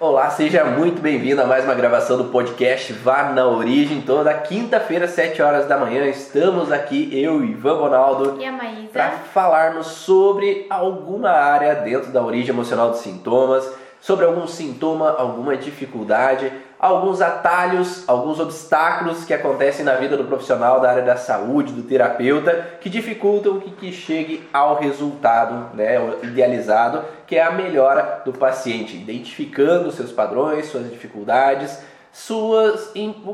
Olá, seja muito bem-vindo a mais uma gravação do podcast Vá na Origem. Toda quinta-feira, 7 horas da manhã, estamos aqui, eu, Ivan Bonaldo, e a Maísa, para falarmos sobre alguma área dentro da origem emocional dos sintomas, sobre algum sintoma, alguma dificuldade, alguns atalhos, alguns obstáculos que acontecem na vida do profissional da área da saúde, do terapeuta, que dificultam que, que chegue ao resultado né, idealizado, que é a melhora do paciente, identificando seus padrões, suas dificuldades, suas,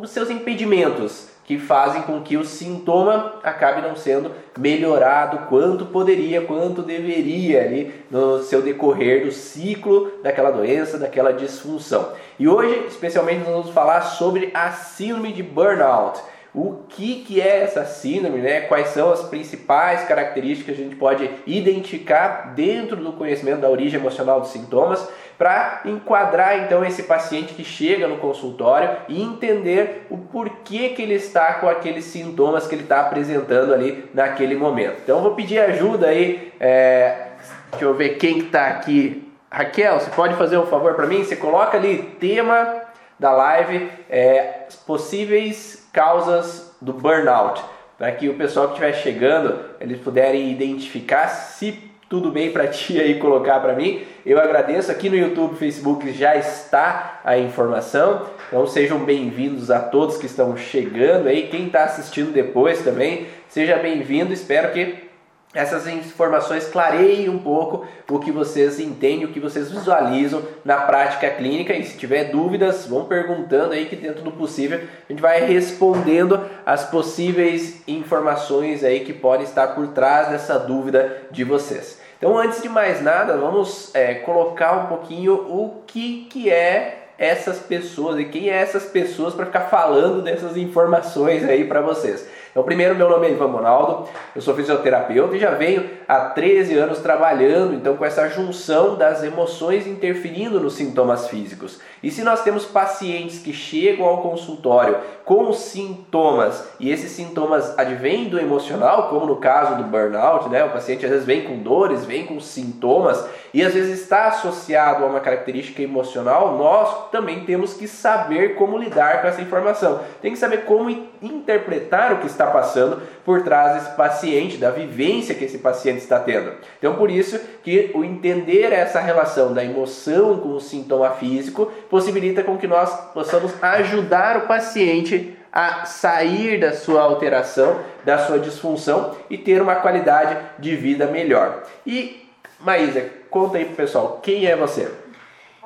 seus impedimentos que fazem com que o sintoma acabe não sendo melhorado quanto poderia, quanto deveria ali no seu decorrer do ciclo daquela doença, daquela disfunção. E hoje, especialmente, nós vamos falar sobre a síndrome de burnout. O que, que é essa síndrome, né? quais são as principais características que a gente pode identificar dentro do conhecimento da origem emocional dos sintomas para enquadrar então esse paciente que chega no consultório e entender o porquê que ele está com aqueles sintomas que ele está apresentando ali naquele momento. Então vou pedir ajuda aí, é, deixa eu ver quem está aqui. Raquel, você pode fazer um favor para mim? Você coloca ali tema da live, é, possíveis causas do burnout, para que o pessoal que estiver chegando eles puderem identificar se tudo bem para ti aí colocar para mim. Eu agradeço. Aqui no YouTube, Facebook já está a informação. Então sejam bem-vindos a todos que estão chegando aí. Quem está assistindo depois também, seja bem-vindo. Espero que essas informações clareiem um pouco o que vocês entendem, o que vocês visualizam na prática clínica. E se tiver dúvidas, vão perguntando aí que dentro do possível a gente vai respondendo as possíveis informações aí que podem estar por trás dessa dúvida de vocês. Então, antes de mais nada, vamos é, colocar um pouquinho o que, que é essas pessoas e quem é essas pessoas para ficar falando dessas informações aí para vocês. Então, primeiro, meu nome é Ivan Monaldo, eu sou fisioterapeuta e já venho há 13 anos trabalhando então com essa junção das emoções interferindo nos sintomas físicos. E se nós temos pacientes que chegam ao consultório com sintomas e esses sintomas advêm do emocional, como no caso do burnout, né? O paciente às vezes vem com dores, vem com sintomas e às vezes está associado a uma característica emocional, nós também temos que saber como lidar com essa informação. Tem que saber como interpretar o que está passando por trás desse paciente, da vivência que esse paciente está tendo. Então, por isso que o entender essa relação da emoção com o sintoma físico possibilita com que nós possamos ajudar o paciente a sair da sua alteração, da sua disfunção e ter uma qualidade de vida melhor. E Maísa, conta aí pro pessoal, quem é você?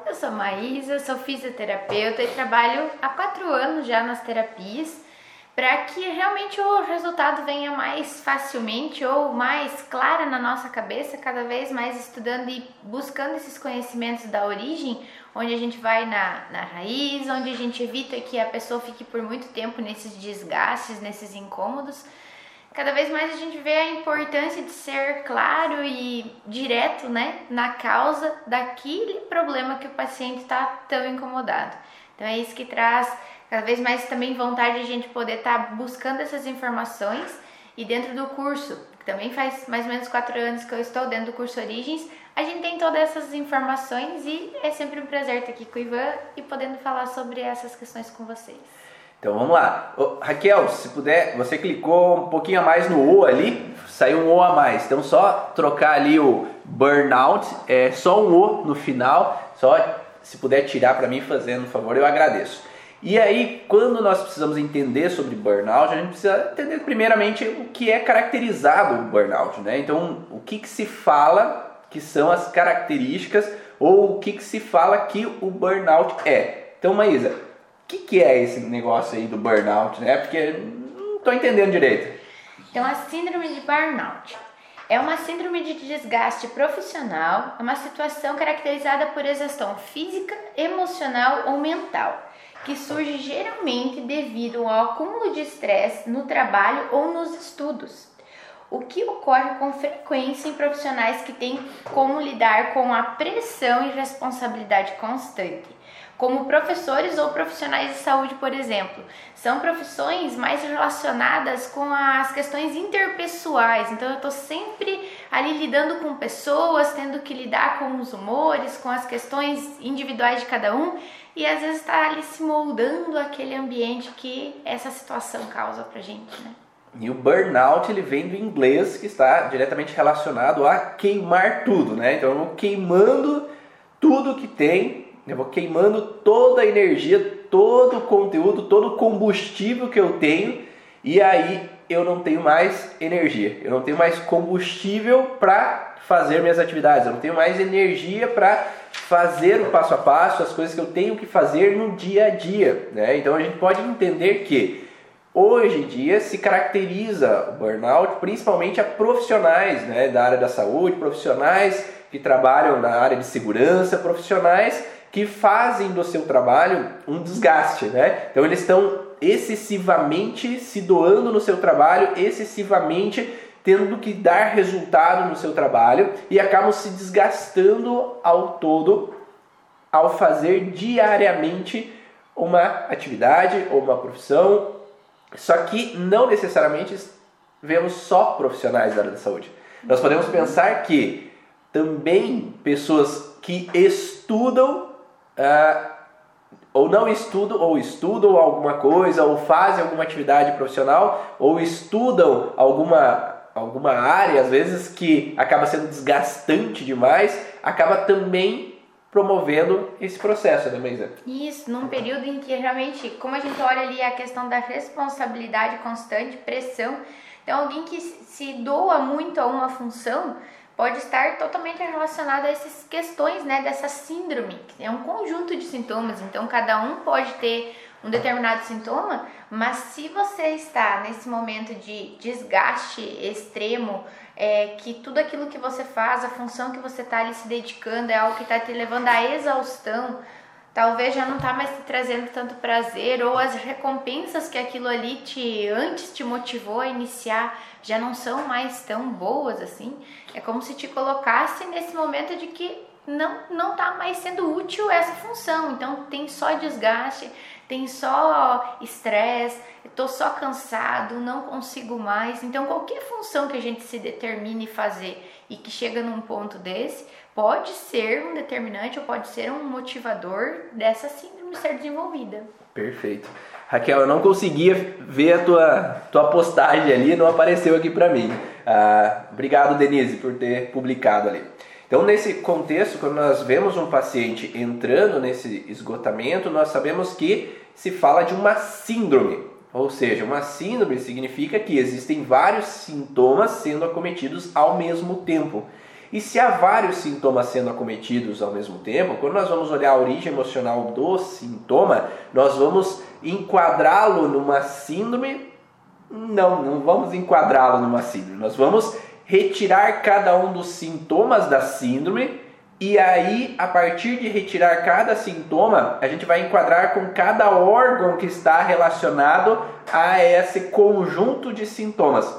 Eu sou Maísa, sou fisioterapeuta e trabalho há quatro anos já nas terapias para que realmente o resultado venha mais facilmente ou mais clara na nossa cabeça, cada vez mais estudando e buscando esses conhecimentos da origem, onde a gente vai na, na raiz, onde a gente evita que a pessoa fique por muito tempo nesses desgastes, nesses incômodos. Cada vez mais a gente vê a importância de ser claro e direto né, na causa daquele problema que o paciente está tão incomodado. Então é isso que traz cada vez mais também vontade de a gente poder estar tá buscando essas informações e dentro do curso, que também faz mais ou menos quatro anos que eu estou dentro do curso Origens, a gente tem todas essas informações e é sempre um prazer estar aqui com o Ivan e podendo falar sobre essas questões com vocês. Então vamos lá. Ô, Raquel, se puder, você clicou um pouquinho a mais no O ali, saiu um O a mais. Então só trocar ali o burnout, é só um O no final, só se puder tirar para mim fazendo um favor, eu agradeço. E aí, quando nós precisamos entender sobre burnout, a gente precisa entender primeiramente o que é caracterizado o burnout, né? Então, o que, que se fala que são as características ou o que, que se fala que o burnout é. Então, Maísa, que, que é esse negócio aí do burnout, né? Porque não estou entendendo direito. Então, a síndrome de burnout é uma síndrome de desgaste profissional, é uma situação caracterizada por exaustão física, emocional ou mental que surge geralmente devido ao acúmulo de estresse no trabalho ou nos estudos. o que ocorre com frequência em profissionais que têm como lidar com a pressão e responsabilidade constante como professores ou profissionais de saúde, por exemplo. São profissões mais relacionadas com as questões interpessoais. Então eu estou sempre ali lidando com pessoas, tendo que lidar com os humores, com as questões individuais de cada um e às vezes está ali se moldando aquele ambiente que essa situação causa pra gente, né? E o burnout ele vem do inglês que está diretamente relacionado a queimar tudo, né? Então queimando tudo que tem eu vou queimando toda a energia, todo o conteúdo, todo o combustível que eu tenho e aí eu não tenho mais energia, eu não tenho mais combustível para fazer minhas atividades, eu não tenho mais energia para fazer o passo a passo, as coisas que eu tenho que fazer no dia a dia. Né? Então a gente pode entender que hoje em dia se caracteriza o burnout principalmente a profissionais né, da área da saúde, profissionais que trabalham na área de segurança, profissionais que fazem do seu trabalho um desgaste, né? Então eles estão excessivamente se doando no seu trabalho, excessivamente tendo que dar resultado no seu trabalho e acabam se desgastando ao todo ao fazer diariamente uma atividade ou uma profissão. Só que não necessariamente vemos só profissionais da área da saúde. Nós podemos pensar que também pessoas que estudam uh, ou não estudam, ou estudam alguma coisa, ou fazem alguma atividade profissional, ou estudam alguma, alguma área, às vezes que acaba sendo desgastante demais, acaba também promovendo esse processo, né, Maísa? Isso, num período em que realmente, como a gente olha ali a questão da responsabilidade constante, pressão, então alguém que se doa muito a uma função, pode estar totalmente relacionado a essas questões, né, dessa síndrome. É um conjunto de sintomas, então cada um pode ter um determinado sintoma, mas se você está nesse momento de desgaste extremo, é, que tudo aquilo que você faz, a função que você está ali se dedicando é algo que está te levando à exaustão, talvez já não está mais te trazendo tanto prazer ou as recompensas que aquilo ali te antes te motivou a iniciar já não são mais tão boas assim. É como se te colocasse nesse momento de que não não tá mais sendo útil essa função. Então tem só desgaste, tem só estresse, estou só cansado, não consigo mais. Então qualquer função que a gente se determine fazer e que chega num ponto desse, pode ser um determinante ou pode ser um motivador dessa síndrome ser desenvolvida. Perfeito. Raquel, eu não conseguia ver a tua, tua postagem ali, não apareceu aqui para mim. Ah, obrigado, Denise, por ter publicado ali. Então, nesse contexto, quando nós vemos um paciente entrando nesse esgotamento, nós sabemos que se fala de uma síndrome. Ou seja, uma síndrome significa que existem vários sintomas sendo acometidos ao mesmo tempo. E se há vários sintomas sendo acometidos ao mesmo tempo, quando nós vamos olhar a origem emocional do sintoma, nós vamos enquadrá-lo numa síndrome? Não, não vamos enquadrá-lo numa síndrome. Nós vamos retirar cada um dos sintomas da síndrome e aí, a partir de retirar cada sintoma, a gente vai enquadrar com cada órgão que está relacionado a esse conjunto de sintomas.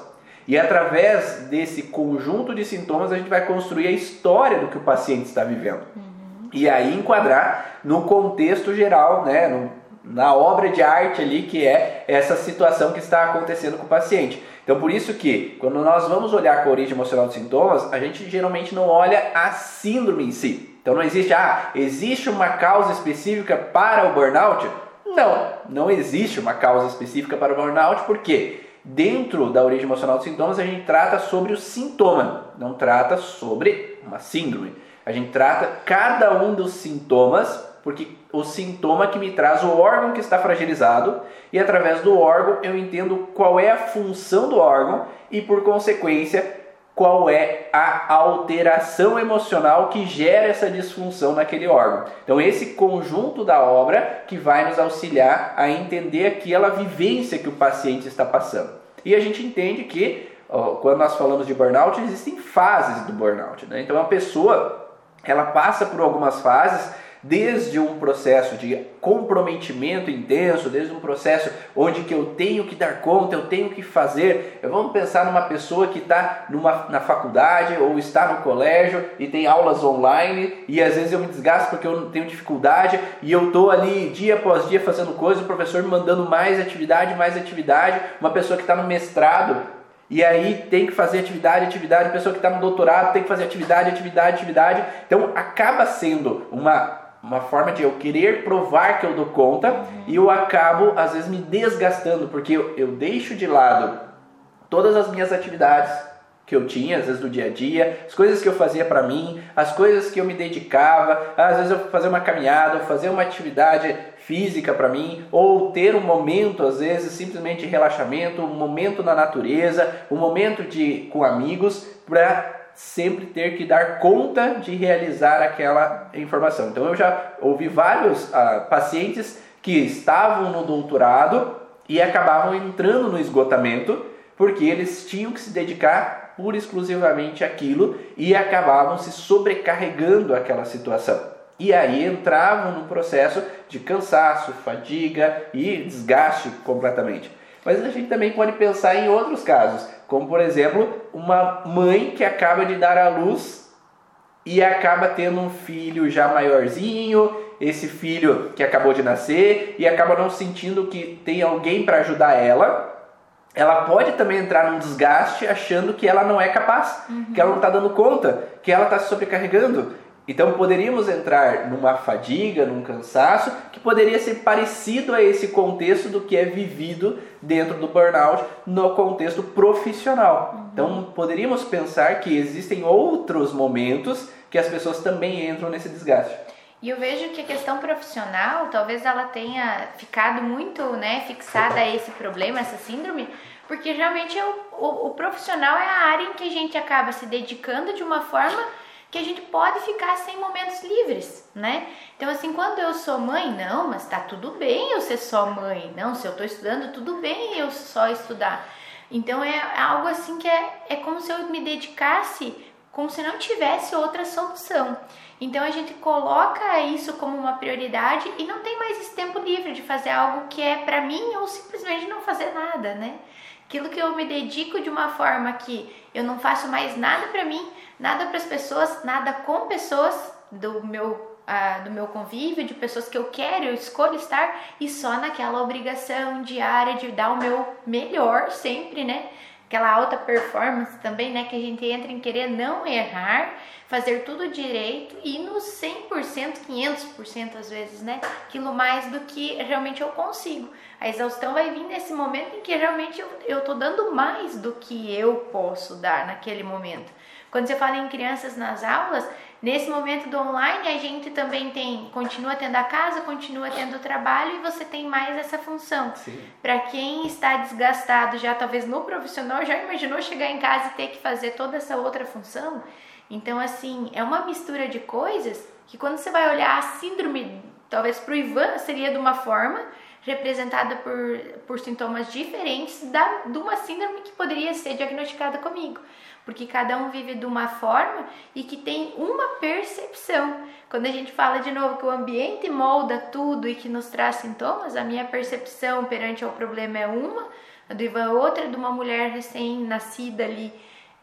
E através desse conjunto de sintomas, a gente vai construir a história do que o paciente está vivendo. Uhum. E aí enquadrar no contexto geral, né, no, na obra de arte ali, que é essa situação que está acontecendo com o paciente. Então, por isso que, quando nós vamos olhar com a origem emocional dos sintomas, a gente geralmente não olha a síndrome em si. Então, não existe, ah, existe uma causa específica para o burnout? Não, não existe uma causa específica para o burnout, por quê? Dentro da origem emocional dos sintomas, a gente trata sobre o sintoma, não trata sobre uma síndrome. A gente trata cada um dos sintomas, porque o sintoma que me traz o órgão que está fragilizado, e através do órgão eu entendo qual é a função do órgão e, por consequência, qual é a alteração emocional que gera essa disfunção naquele órgão. Então, esse conjunto da obra que vai nos auxiliar a entender aquela vivência que o paciente está passando. E a gente entende que, quando nós falamos de burnout, existem fases do burnout. Né? Então, a pessoa ela passa por algumas fases desde um processo de comprometimento intenso, desde um processo onde que eu tenho que dar conta, eu tenho que fazer. Vamos pensar numa pessoa que está na faculdade ou está no colégio e tem aulas online e às vezes eu me desgasto porque eu tenho dificuldade e eu estou ali dia após dia fazendo coisas, o professor me mandando mais atividade, mais atividade. Uma pessoa que está no mestrado e aí tem que fazer atividade, atividade, pessoa que está no doutorado tem que fazer atividade, atividade, atividade. Então acaba sendo uma, uma forma de eu querer provar que eu dou conta e eu acabo às vezes me desgastando, porque eu, eu deixo de lado todas as minhas atividades que eu tinha, às vezes do dia a dia, as coisas que eu fazia para mim, as coisas que eu me dedicava, às vezes eu fazer uma caminhada, fazer uma atividade física para mim, ou ter um momento, às vezes, simplesmente de relaxamento, um momento na natureza, um momento de com amigos, para sempre ter que dar conta de realizar aquela informação. Então eu já ouvi vários ah, pacientes que estavam no doutorado e acabavam entrando no esgotamento porque eles tinham que se dedicar pura e exclusivamente àquilo e acabavam se sobrecarregando aquela situação. E aí entravam no processo de cansaço, fadiga e desgaste completamente. Mas a gente também pode pensar em outros casos, como por exemplo, uma mãe que acaba de dar à luz e acaba tendo um filho já maiorzinho, esse filho que acabou de nascer e acaba não sentindo que tem alguém para ajudar ela. Ela pode também entrar num desgaste achando que ela não é capaz, uhum. que ela não está dando conta, que ela está se sobrecarregando. Então poderíamos entrar numa fadiga, num cansaço, que poderia ser parecido a esse contexto do que é vivido dentro do burnout no contexto profissional. Então poderíamos pensar que existem outros momentos que as pessoas também entram nesse desgaste. E eu vejo que a questão profissional, talvez ela tenha ficado muito né, fixada a esse problema, essa síndrome, porque realmente o, o, o profissional é a área em que a gente acaba se dedicando de uma forma que a gente pode ficar sem momentos livres, né? Então, assim, quando eu sou mãe, não, mas tá tudo bem eu ser só mãe. Não, se eu tô estudando, tudo bem eu só estudar. Então, é algo assim que é, é como se eu me dedicasse como se não tivesse outra solução. Então a gente coloca isso como uma prioridade e não tem mais esse tempo livre de fazer algo que é para mim ou simplesmente não fazer nada, né? Aquilo que eu me dedico de uma forma que eu não faço mais nada para mim, nada para as pessoas, nada com pessoas do meu uh, do meu convívio, de pessoas que eu quero, eu escolho estar e só naquela obrigação diária de dar o meu melhor sempre, né? Aquela alta performance também, né? Que a gente entra em querer não errar, fazer tudo direito e no 100%, 500% às vezes, né? Aquilo mais do que realmente eu consigo. A exaustão vai vir nesse momento em que realmente eu, eu tô dando mais do que eu posso dar naquele momento. Quando você fala em crianças nas aulas, nesse momento do online a gente também tem, continua tendo a casa, continua tendo o trabalho e você tem mais essa função. Para quem está desgastado já talvez no profissional, já imaginou chegar em casa e ter que fazer toda essa outra função? Então assim, é uma mistura de coisas que quando você vai olhar a síndrome, talvez para o Ivan seria de uma forma, representada por, por sintomas diferentes da, de uma síndrome que poderia ser diagnosticada comigo. Porque cada um vive de uma forma e que tem uma percepção. Quando a gente fala de novo que o ambiente molda tudo e que nos traz sintomas, a minha percepção perante ao problema é uma, a do Ivan é outra, de uma mulher recém-nascida ali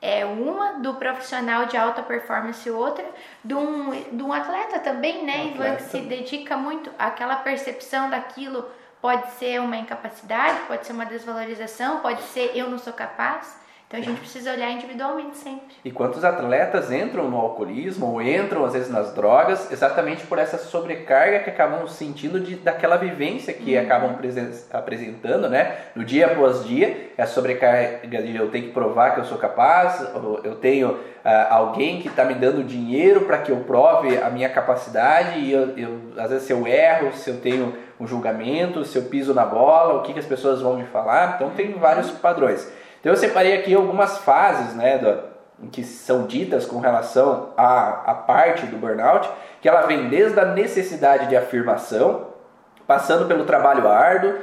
é uma, do profissional de alta performance outra, de um, de um atleta também, né, um Ivan, que se dedica muito àquela percepção daquilo Pode ser uma incapacidade, pode ser uma desvalorização, pode ser eu não sou capaz. Então a gente precisa olhar individualmente sempre. E quantos atletas entram no alcoolismo ou entram às vezes nas drogas exatamente por essa sobrecarga que acabam sentindo de, daquela vivência que uhum. acabam apresentando, né? No dia após dia, é a sobrecarga de eu tenho que provar que eu sou capaz, eu tenho uh, alguém que está me dando dinheiro para que eu prove a minha capacidade e eu, eu, às vezes se eu erro, se eu tenho um julgamento, se eu piso na bola, o que, que as pessoas vão me falar. Então tem vários padrões. Então eu separei aqui algumas fases né, do, que são ditas com relação à, à parte do burnout, que ela vem desde a necessidade de afirmação, passando pelo trabalho árduo,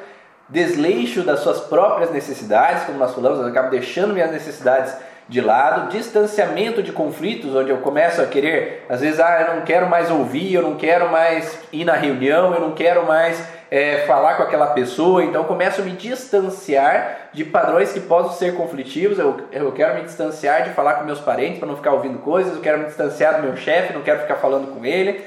desleixo das suas próprias necessidades, como nós falamos, eu acabo deixando minhas necessidades de lado, distanciamento de conflitos, onde eu começo a querer, às vezes, ah, eu não quero mais ouvir, eu não quero mais ir na reunião, eu não quero mais é, falar com aquela pessoa, então começo a me distanciar de padrões que possam ser conflitivos, eu, eu quero me distanciar de falar com meus parentes para não ficar ouvindo coisas, eu quero me distanciar do meu chefe, não quero ficar falando com ele.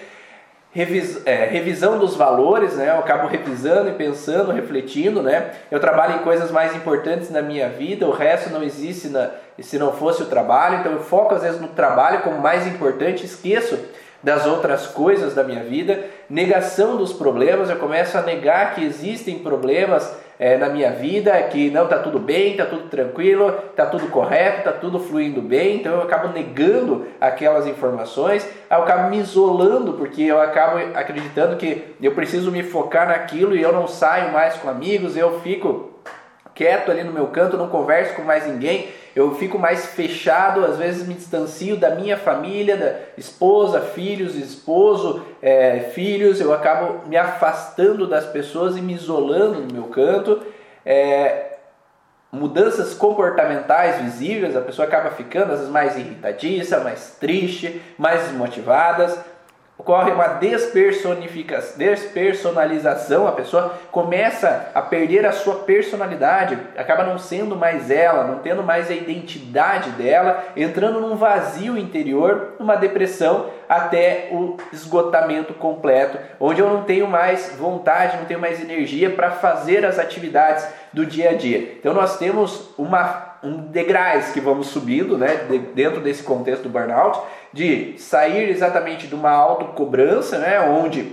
Revis, é, revisão dos valores, né? Eu acabo revisando e pensando, refletindo, né? Eu trabalho em coisas mais importantes na minha vida, o resto não existe na, se não fosse o trabalho, então eu foco às vezes no trabalho como mais importante, esqueço das outras coisas da minha vida, negação dos problemas, eu começo a negar que existem problemas é, na minha vida, que não está tudo bem, está tudo tranquilo, está tudo correto, está tudo fluindo bem, então eu acabo negando aquelas informações, eu acabo me isolando, porque eu acabo acreditando que eu preciso me focar naquilo e eu não saio mais com amigos, eu fico quieto ali no meu canto, não converso com mais ninguém, eu fico mais fechado, às vezes me distancio da minha família, da esposa, filhos, esposo, é, filhos, eu acabo me afastando das pessoas e me isolando no meu canto. É, mudanças comportamentais visíveis, a pessoa acaba ficando às vezes mais irritadiça, mais triste, mais desmotivadas ocorre uma despersonalização, a pessoa começa a perder a sua personalidade, acaba não sendo mais ela, não tendo mais a identidade dela, entrando num vazio interior, numa depressão até o esgotamento completo, onde eu não tenho mais vontade, não tenho mais energia para fazer as atividades do dia a dia. Então nós temos uma um degraus que vamos subindo, né, dentro desse contexto do burnout, de sair exatamente de uma autocobrança, né, onde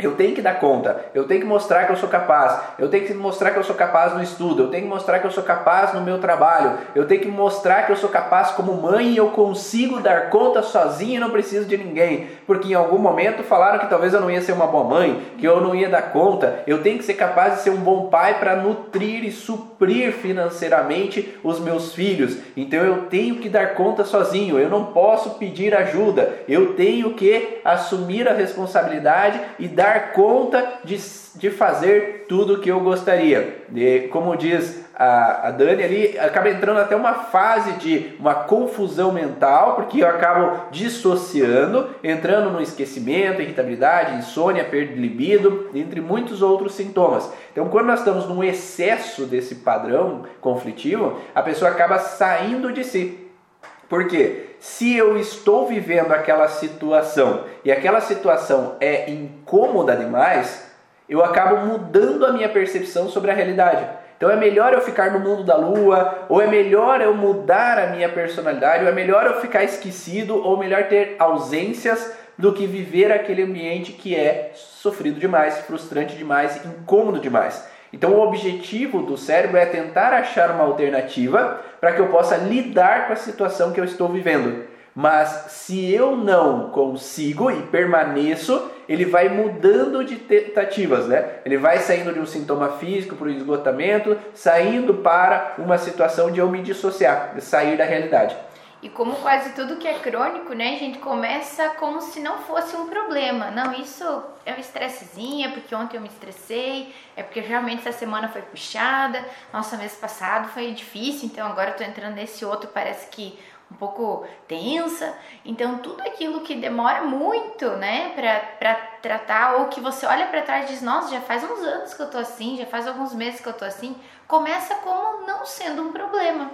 eu tenho que dar conta, eu tenho que mostrar que eu sou capaz, eu tenho que mostrar que eu sou capaz no estudo, eu tenho que mostrar que eu sou capaz no meu trabalho, eu tenho que mostrar que eu sou capaz como mãe e eu consigo dar conta sozinho e não preciso de ninguém, porque em algum momento falaram que talvez eu não ia ser uma boa mãe, que eu não ia dar conta, eu tenho que ser capaz de ser um bom pai para nutrir e suprir financeiramente os meus filhos, então eu tenho que dar conta sozinho, eu não posso pedir ajuda, eu tenho que assumir a responsabilidade e dar dar conta de, de fazer tudo o que eu gostaria. De, como diz a, a Dani ali, acaba entrando até uma fase de uma confusão mental, porque eu acabo dissociando, entrando no esquecimento, irritabilidade, insônia, perda de libido, entre muitos outros sintomas. Então, quando nós estamos num excesso desse padrão conflitivo, a pessoa acaba saindo de si. Por quê? se eu estou vivendo aquela situação e aquela situação é incômoda demais, eu acabo mudando a minha percepção sobre a realidade. Então é melhor eu ficar no mundo da lua, ou é melhor eu mudar a minha personalidade, ou é melhor eu ficar esquecido, ou melhor ter ausências do que viver aquele ambiente que é sofrido demais, frustrante demais, incômodo demais. Então, o objetivo do cérebro é tentar achar uma alternativa para que eu possa lidar com a situação que eu estou vivendo. Mas se eu não consigo e permaneço, ele vai mudando de tentativas, né? Ele vai saindo de um sintoma físico para o esgotamento, saindo para uma situação de eu me dissociar, de sair da realidade. E como quase tudo que é crônico, né, a gente começa como se não fosse um problema. Não, isso é um estressezinho, é porque ontem eu me estressei, é porque realmente essa semana foi puxada, nossa, mês passado foi difícil, então agora eu tô entrando nesse outro, parece que um pouco tensa. Então, tudo aquilo que demora muito, né, pra tratar, ou que você olha para trás e diz, nossa, já faz uns anos que eu tô assim, já faz alguns meses que eu tô assim, começa como não sendo um problema.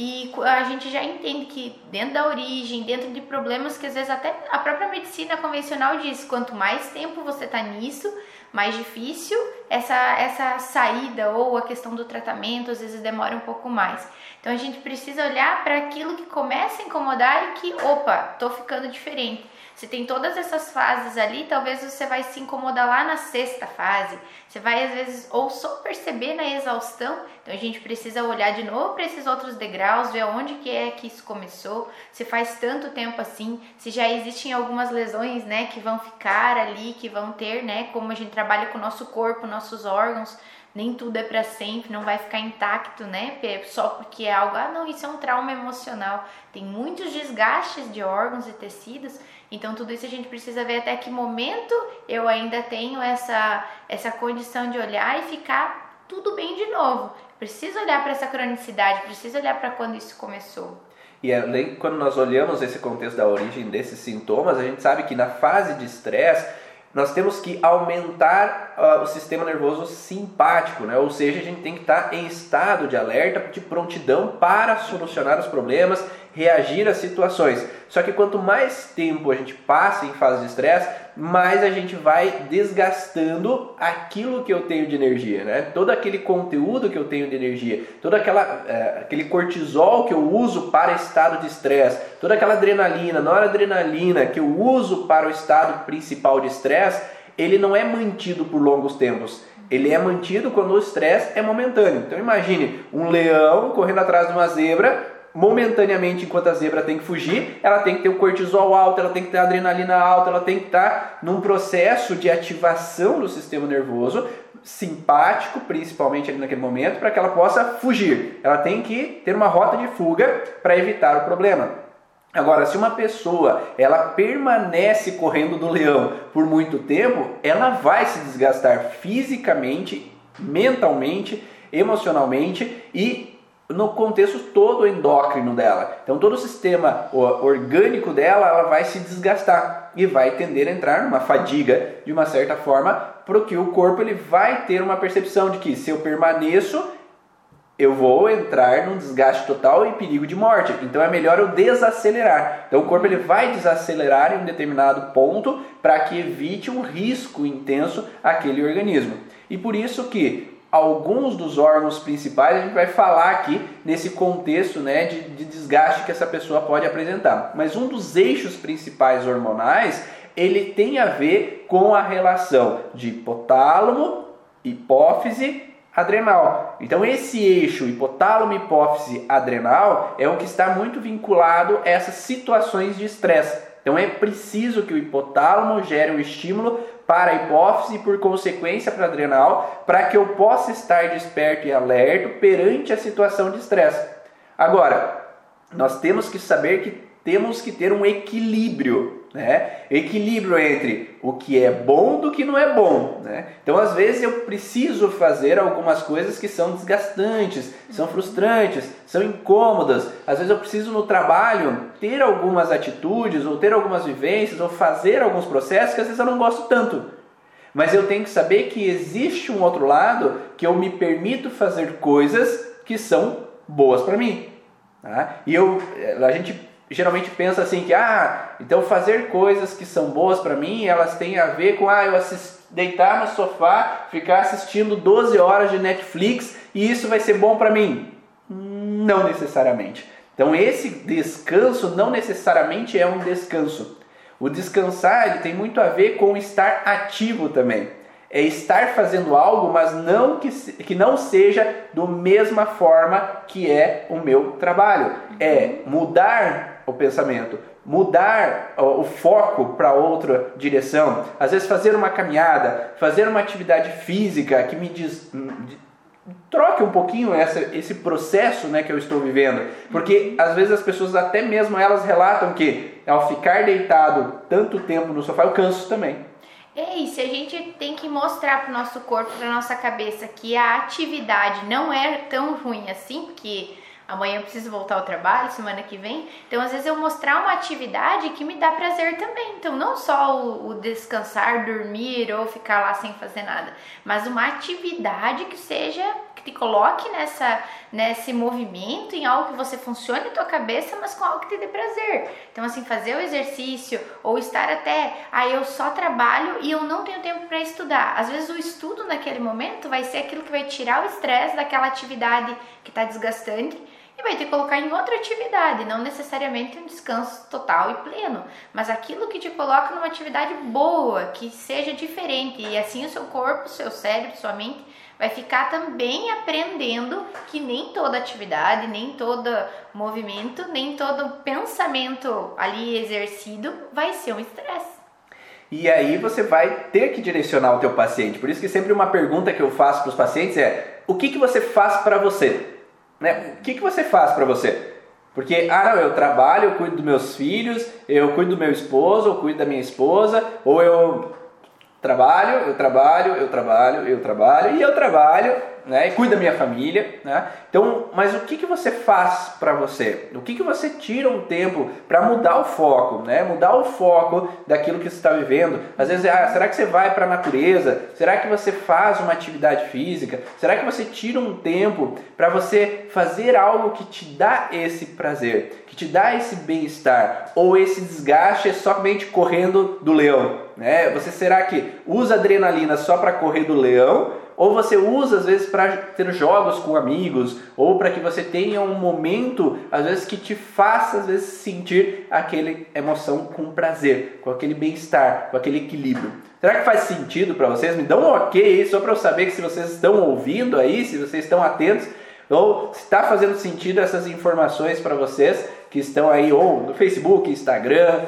E a gente já entende que dentro da origem, dentro de problemas que às vezes até a própria medicina convencional diz, quanto mais tempo você está nisso, mais difícil essa, essa saída ou a questão do tratamento às vezes demora um pouco mais. Então a gente precisa olhar para aquilo que começa a incomodar e que, opa, tô ficando diferente. Se tem todas essas fases ali, talvez você vai se incomodar lá na sexta fase. Você vai às vezes ou só perceber na exaustão. Então a gente precisa olhar de novo para esses outros degraus, ver onde que é que isso começou, se faz tanto tempo assim, se já existem algumas lesões, né, que vão ficar ali, que vão ter, né, como a gente trabalha com o nosso corpo, nossos órgãos, nem tudo é para sempre, não vai ficar intacto, né? Só porque é algo, ah, não, isso é um trauma emocional. Tem muitos desgastes de órgãos e tecidos, então tudo isso a gente precisa ver até que momento eu ainda tenho essa essa condição de olhar e ficar tudo bem de novo. Preciso olhar para essa cronicidade, preciso olhar para quando isso começou. E além, quando nós olhamos esse contexto da origem desses sintomas, a gente sabe que na fase de estresse nós temos que aumentar uh, o sistema nervoso simpático, né? ou seja, a gente tem que estar em estado de alerta, de prontidão para solucionar os problemas, reagir às situações. Só que quanto mais tempo a gente passa em fase de estresse, mais a gente vai desgastando aquilo que eu tenho de energia, né? Todo aquele conteúdo que eu tenho de energia, todo aquela, é, aquele cortisol que eu uso para estado de estresse, toda aquela adrenalina, noradrenalina que eu uso para o estado principal de estresse, ele não é mantido por longos tempos. Ele é mantido quando o estresse é momentâneo. Então imagine um leão correndo atrás de uma zebra, momentaneamente, enquanto a zebra tem que fugir, ela tem que ter o cortisol alto, ela tem que ter a adrenalina alta, ela tem que estar num processo de ativação do sistema nervoso simpático, principalmente ali naquele momento, para que ela possa fugir. Ela tem que ter uma rota de fuga para evitar o problema. Agora, se uma pessoa ela permanece correndo do leão por muito tempo, ela vai se desgastar fisicamente, mentalmente, emocionalmente e no contexto todo endócrino dela. Então todo o sistema orgânico dela ela vai se desgastar e vai tender a entrar numa fadiga de uma certa forma, porque o corpo ele vai ter uma percepção de que se eu permaneço, eu vou entrar num desgaste total e perigo de morte. Então é melhor eu desacelerar. Então o corpo ele vai desacelerar em um determinado ponto para que evite um risco intenso àquele organismo. E por isso que alguns dos órgãos principais, a gente vai falar aqui nesse contexto né, de, de, desgaste que essa pessoa pode apresentar. Mas um dos eixos principais hormonais, ele tem a ver com a relação de hipotálamo, hipófise, adrenal. Então esse eixo hipotálamo, hipófise, adrenal é o que está muito vinculado a essas situações de estresse. Então é preciso que o hipotálamo gere um estímulo para a hipófise e, por consequência, para a adrenal, para que eu possa estar desperto e alerta perante a situação de estresse. Agora, nós temos que saber que temos que ter um equilíbrio, né? Equilíbrio entre o que é bom do que não é bom, né? Então, às vezes eu preciso fazer algumas coisas que são desgastantes, são frustrantes, são incômodas. Às vezes eu preciso no trabalho ter algumas atitudes ou ter algumas vivências ou fazer alguns processos que às vezes eu não gosto tanto. Mas eu tenho que saber que existe um outro lado que eu me permito fazer coisas que são boas para mim. Tá? E eu, a gente geralmente pensa assim que ah, então fazer coisas que são boas para mim, elas têm a ver com ah, eu assist, deitar no sofá, ficar assistindo 12 horas de Netflix e isso vai ser bom para mim. Não necessariamente. Então esse descanso não necessariamente é um descanso. O descansar ele tem muito a ver com estar ativo também é estar fazendo algo, mas não que, que não seja do mesma forma que é o meu trabalho. É mudar o pensamento, mudar o foco para outra direção. Às vezes fazer uma caminhada, fazer uma atividade física que me diz troque um pouquinho essa, esse processo né, que eu estou vivendo. Porque às vezes as pessoas, até mesmo elas relatam que ao ficar deitado tanto tempo no sofá, eu canso também. É isso, a gente tem que mostrar para o nosso corpo, para nossa cabeça que a atividade não é tão ruim assim, porque amanhã eu preciso voltar ao trabalho, semana que vem. Então, às vezes, eu mostrar uma atividade que me dá prazer também. Então, não só o, o, descansar, dormir ou ficar lá sem fazer nada, mas uma atividade que seja te coloque nessa, nesse movimento, em algo que você funcione na tua cabeça, mas com algo que te dê prazer. Então, assim, fazer o exercício ou estar até, ah, eu só trabalho e eu não tenho tempo para estudar. Às vezes, o estudo naquele momento vai ser aquilo que vai tirar o estresse daquela atividade que está desgastante e vai te colocar em outra atividade, não necessariamente um descanso total e pleno, mas aquilo que te coloca numa atividade boa, que seja diferente, e assim o seu corpo, seu cérebro, sua mente vai ficar também aprendendo que nem toda atividade, nem todo movimento, nem todo pensamento ali exercido vai ser um estresse. E aí você vai ter que direcionar o teu paciente. Por isso que sempre uma pergunta que eu faço para os pacientes é: o que, que você faz para você? Né? O que, que você faz para você? Porque, ah, não, eu trabalho, eu cuido dos meus filhos, eu cuido do meu esposo, eu cuido da minha esposa, ou eu trabalho, eu trabalho, eu trabalho, eu trabalho e eu trabalho, né? E cuido da minha família, né? Então, mas o que, que você faz para você? O que, que você tira um tempo para mudar o foco, né? Mudar o foco daquilo que você está vivendo. Às vezes, ah, será que você vai para a natureza? Será que você faz uma atividade física? Será que você tira um tempo para você fazer algo que te dá esse prazer, que te dá esse bem-estar? Ou esse desgaste é somente correndo do leão? Né? Você será que usa adrenalina só para correr do leão? Ou você usa às vezes para ter jogos com amigos, ou para que você tenha um momento, às vezes que te faça às vezes sentir aquela emoção com prazer, com aquele bem-estar, com aquele equilíbrio. Será que faz sentido para vocês? Me dão um ok aí, só para eu saber se vocês estão ouvindo aí, se vocês estão atentos, ou se está fazendo sentido essas informações para vocês que estão aí ou no Facebook, Instagram,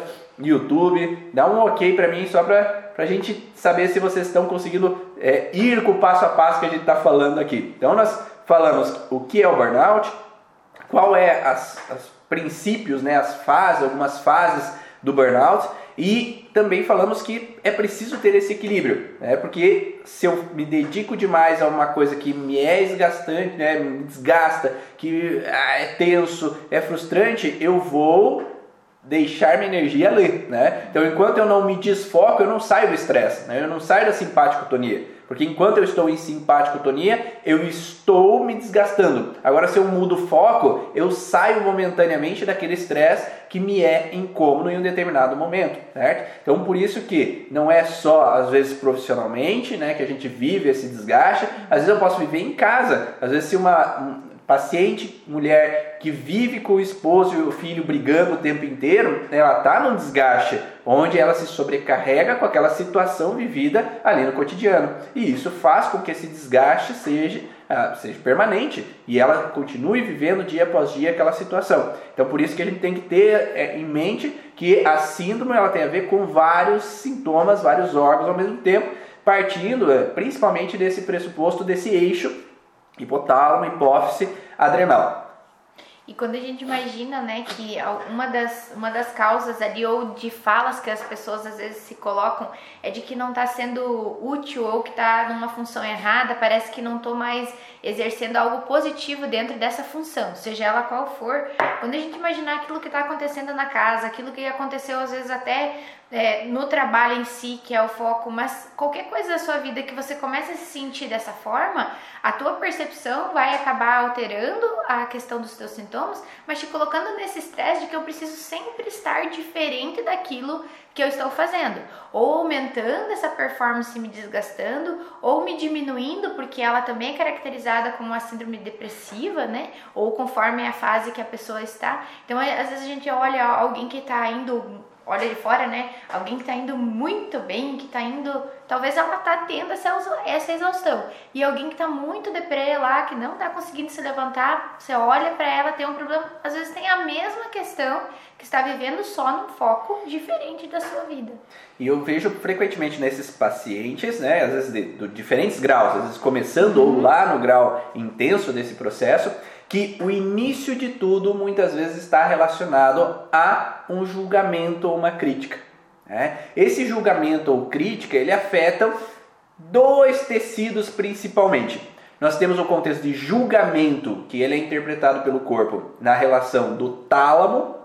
YouTube. Dá um ok para mim só para a gente saber se vocês estão conseguindo é, ir com o passo a passo que a gente está falando aqui. Então nós falamos o que é o burnout, qual é as, as princípios, né, as fases, algumas fases do burnout e também falamos que é preciso ter esse equilíbrio, né? Porque se eu me dedico demais a uma coisa que me é desgastante, né, me desgasta, que ah, é tenso, é frustrante, eu vou deixar minha energia ali, né? Então, enquanto eu não me desfoco, eu não saio do estresse, né? Eu não saio da simpaticotonia, porque enquanto eu estou em simpaticotonia, eu estou me desgastando. Agora, se eu mudo o foco, eu saio momentaneamente daquele estresse que me é incômodo em um determinado momento, certo? Então, por isso que não é só às vezes profissionalmente, né, que a gente vive esse desgaste. Às vezes eu posso viver em casa. Às vezes se uma Paciente, mulher que vive com o esposo e o filho brigando o tempo inteiro, ela está num desgaste, onde ela se sobrecarrega com aquela situação vivida ali no cotidiano. E isso faz com que esse desgaste seja, ah, seja permanente e ela continue vivendo dia após dia aquela situação. Então, por isso que a gente tem que ter é, em mente que a síndrome ela tem a ver com vários sintomas, vários órgãos ao mesmo tempo, partindo é, principalmente desse pressuposto, desse eixo hipotálamo, hipófise, adrenal. E quando a gente imagina, né, que uma das, uma das causas ali, ou de falas que as pessoas às vezes se colocam, é de que não está sendo útil ou que está numa função errada, parece que não estou mais exercendo algo positivo dentro dessa função, seja ela qual for. Quando a gente imaginar aquilo que está acontecendo na casa, aquilo que aconteceu às vezes até é, no trabalho em si, que é o foco, mas qualquer coisa da sua vida que você comece a se sentir dessa forma, a tua percepção vai acabar alterando a questão dos teus sintomas, mas te colocando nesse estresse de que eu preciso sempre estar diferente daquilo que eu estou fazendo, ou aumentando essa performance me desgastando, ou me diminuindo, porque ela também é caracterizada como uma síndrome depressiva, né? Ou conforme a fase que a pessoa está. Então, às vezes a gente olha alguém que está indo olha de fora, né? Alguém que está indo muito bem, que está indo. Talvez ela tá tendo essa, essa exaustão. E alguém que está muito deprê lá, que não está conseguindo se levantar, você olha para ela, tem um problema. Às vezes tem a mesma questão que está vivendo só num foco diferente da sua vida. E eu vejo frequentemente nesses pacientes, né, às vezes de, de diferentes graus, às vezes começando uhum. ou lá no grau intenso desse processo, que o início de tudo muitas vezes está relacionado a um julgamento ou uma crítica. Né? Esse julgamento ou crítica ele afeta dois tecidos principalmente. Nós temos o contexto de julgamento, que ele é interpretado pelo corpo na relação do tálamo,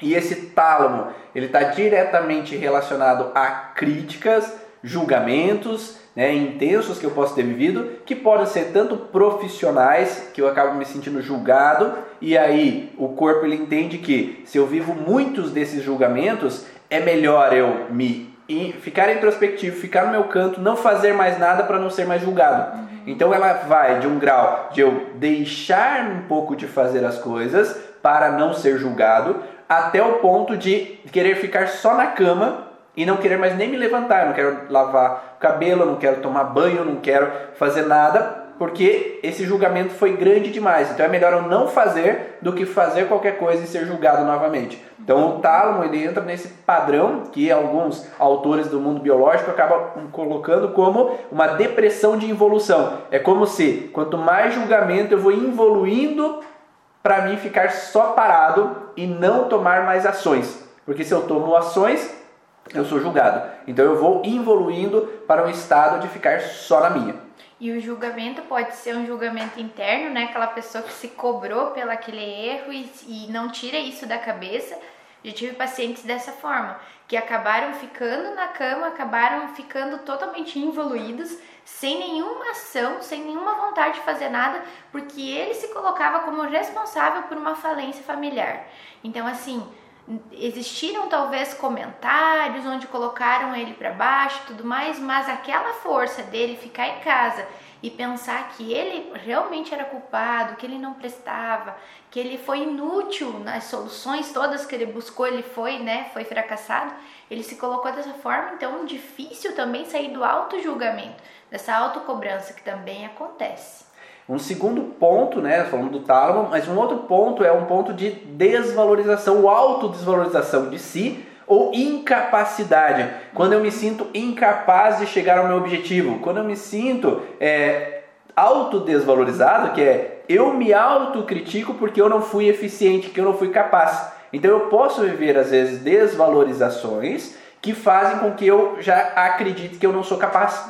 e esse tálamo ele está diretamente relacionado a críticas, julgamentos né, intensos que eu posso ter vivido, que podem ser tanto profissionais, que eu acabo me sentindo julgado, e aí o corpo ele entende que se eu vivo muitos desses julgamentos, é melhor eu me ficar introspectivo, ficar no meu canto, não fazer mais nada para não ser mais julgado. Uhum. Então ela vai de um grau de eu deixar um pouco de fazer as coisas para não ser julgado, até o ponto de querer ficar só na cama e não querer mais nem me levantar, eu não quero lavar o cabelo, eu não quero tomar banho, eu não quero fazer nada, porque esse julgamento foi grande demais. Então é melhor eu não fazer do que fazer qualquer coisa e ser julgado novamente. Então o tálamo ele entra nesse padrão que alguns autores do mundo biológico acabam colocando como uma depressão de involução. É como se quanto mais julgamento eu vou evoluindo para mim ficar só parado e não tomar mais ações. Porque se eu tomo ações, eu sou julgado. Então eu vou evoluindo para um estado de ficar só na minha. E o julgamento pode ser um julgamento interno, né? Aquela pessoa que se cobrou pelo aquele erro e, e não tira isso da cabeça. Já tive pacientes dessa forma, que acabaram ficando na cama, acabaram ficando totalmente involuídos, sem nenhuma ação, sem nenhuma vontade de fazer nada, porque ele se colocava como responsável por uma falência familiar. Então, assim, existiram talvez comentários onde colocaram ele para baixo, tudo mais, mas aquela força dele ficar em casa e pensar que ele realmente era culpado, que ele não prestava, que ele foi inútil nas soluções todas que ele buscou, ele foi, né, foi fracassado, ele se colocou dessa forma, então difícil também sair do auto julgamento, dessa autocobrança que também acontece. Um segundo ponto, né, falando do tálamo, mas um outro ponto é um ponto de desvalorização, ou autodesvalorização de si ou incapacidade. Quando eu me sinto incapaz de chegar ao meu objetivo, quando eu me sinto é, autodesvalorizado, que é eu me autocritico porque eu não fui eficiente, que eu não fui capaz. Então eu posso viver às vezes desvalorizações que fazem com que eu já acredite que eu não sou capaz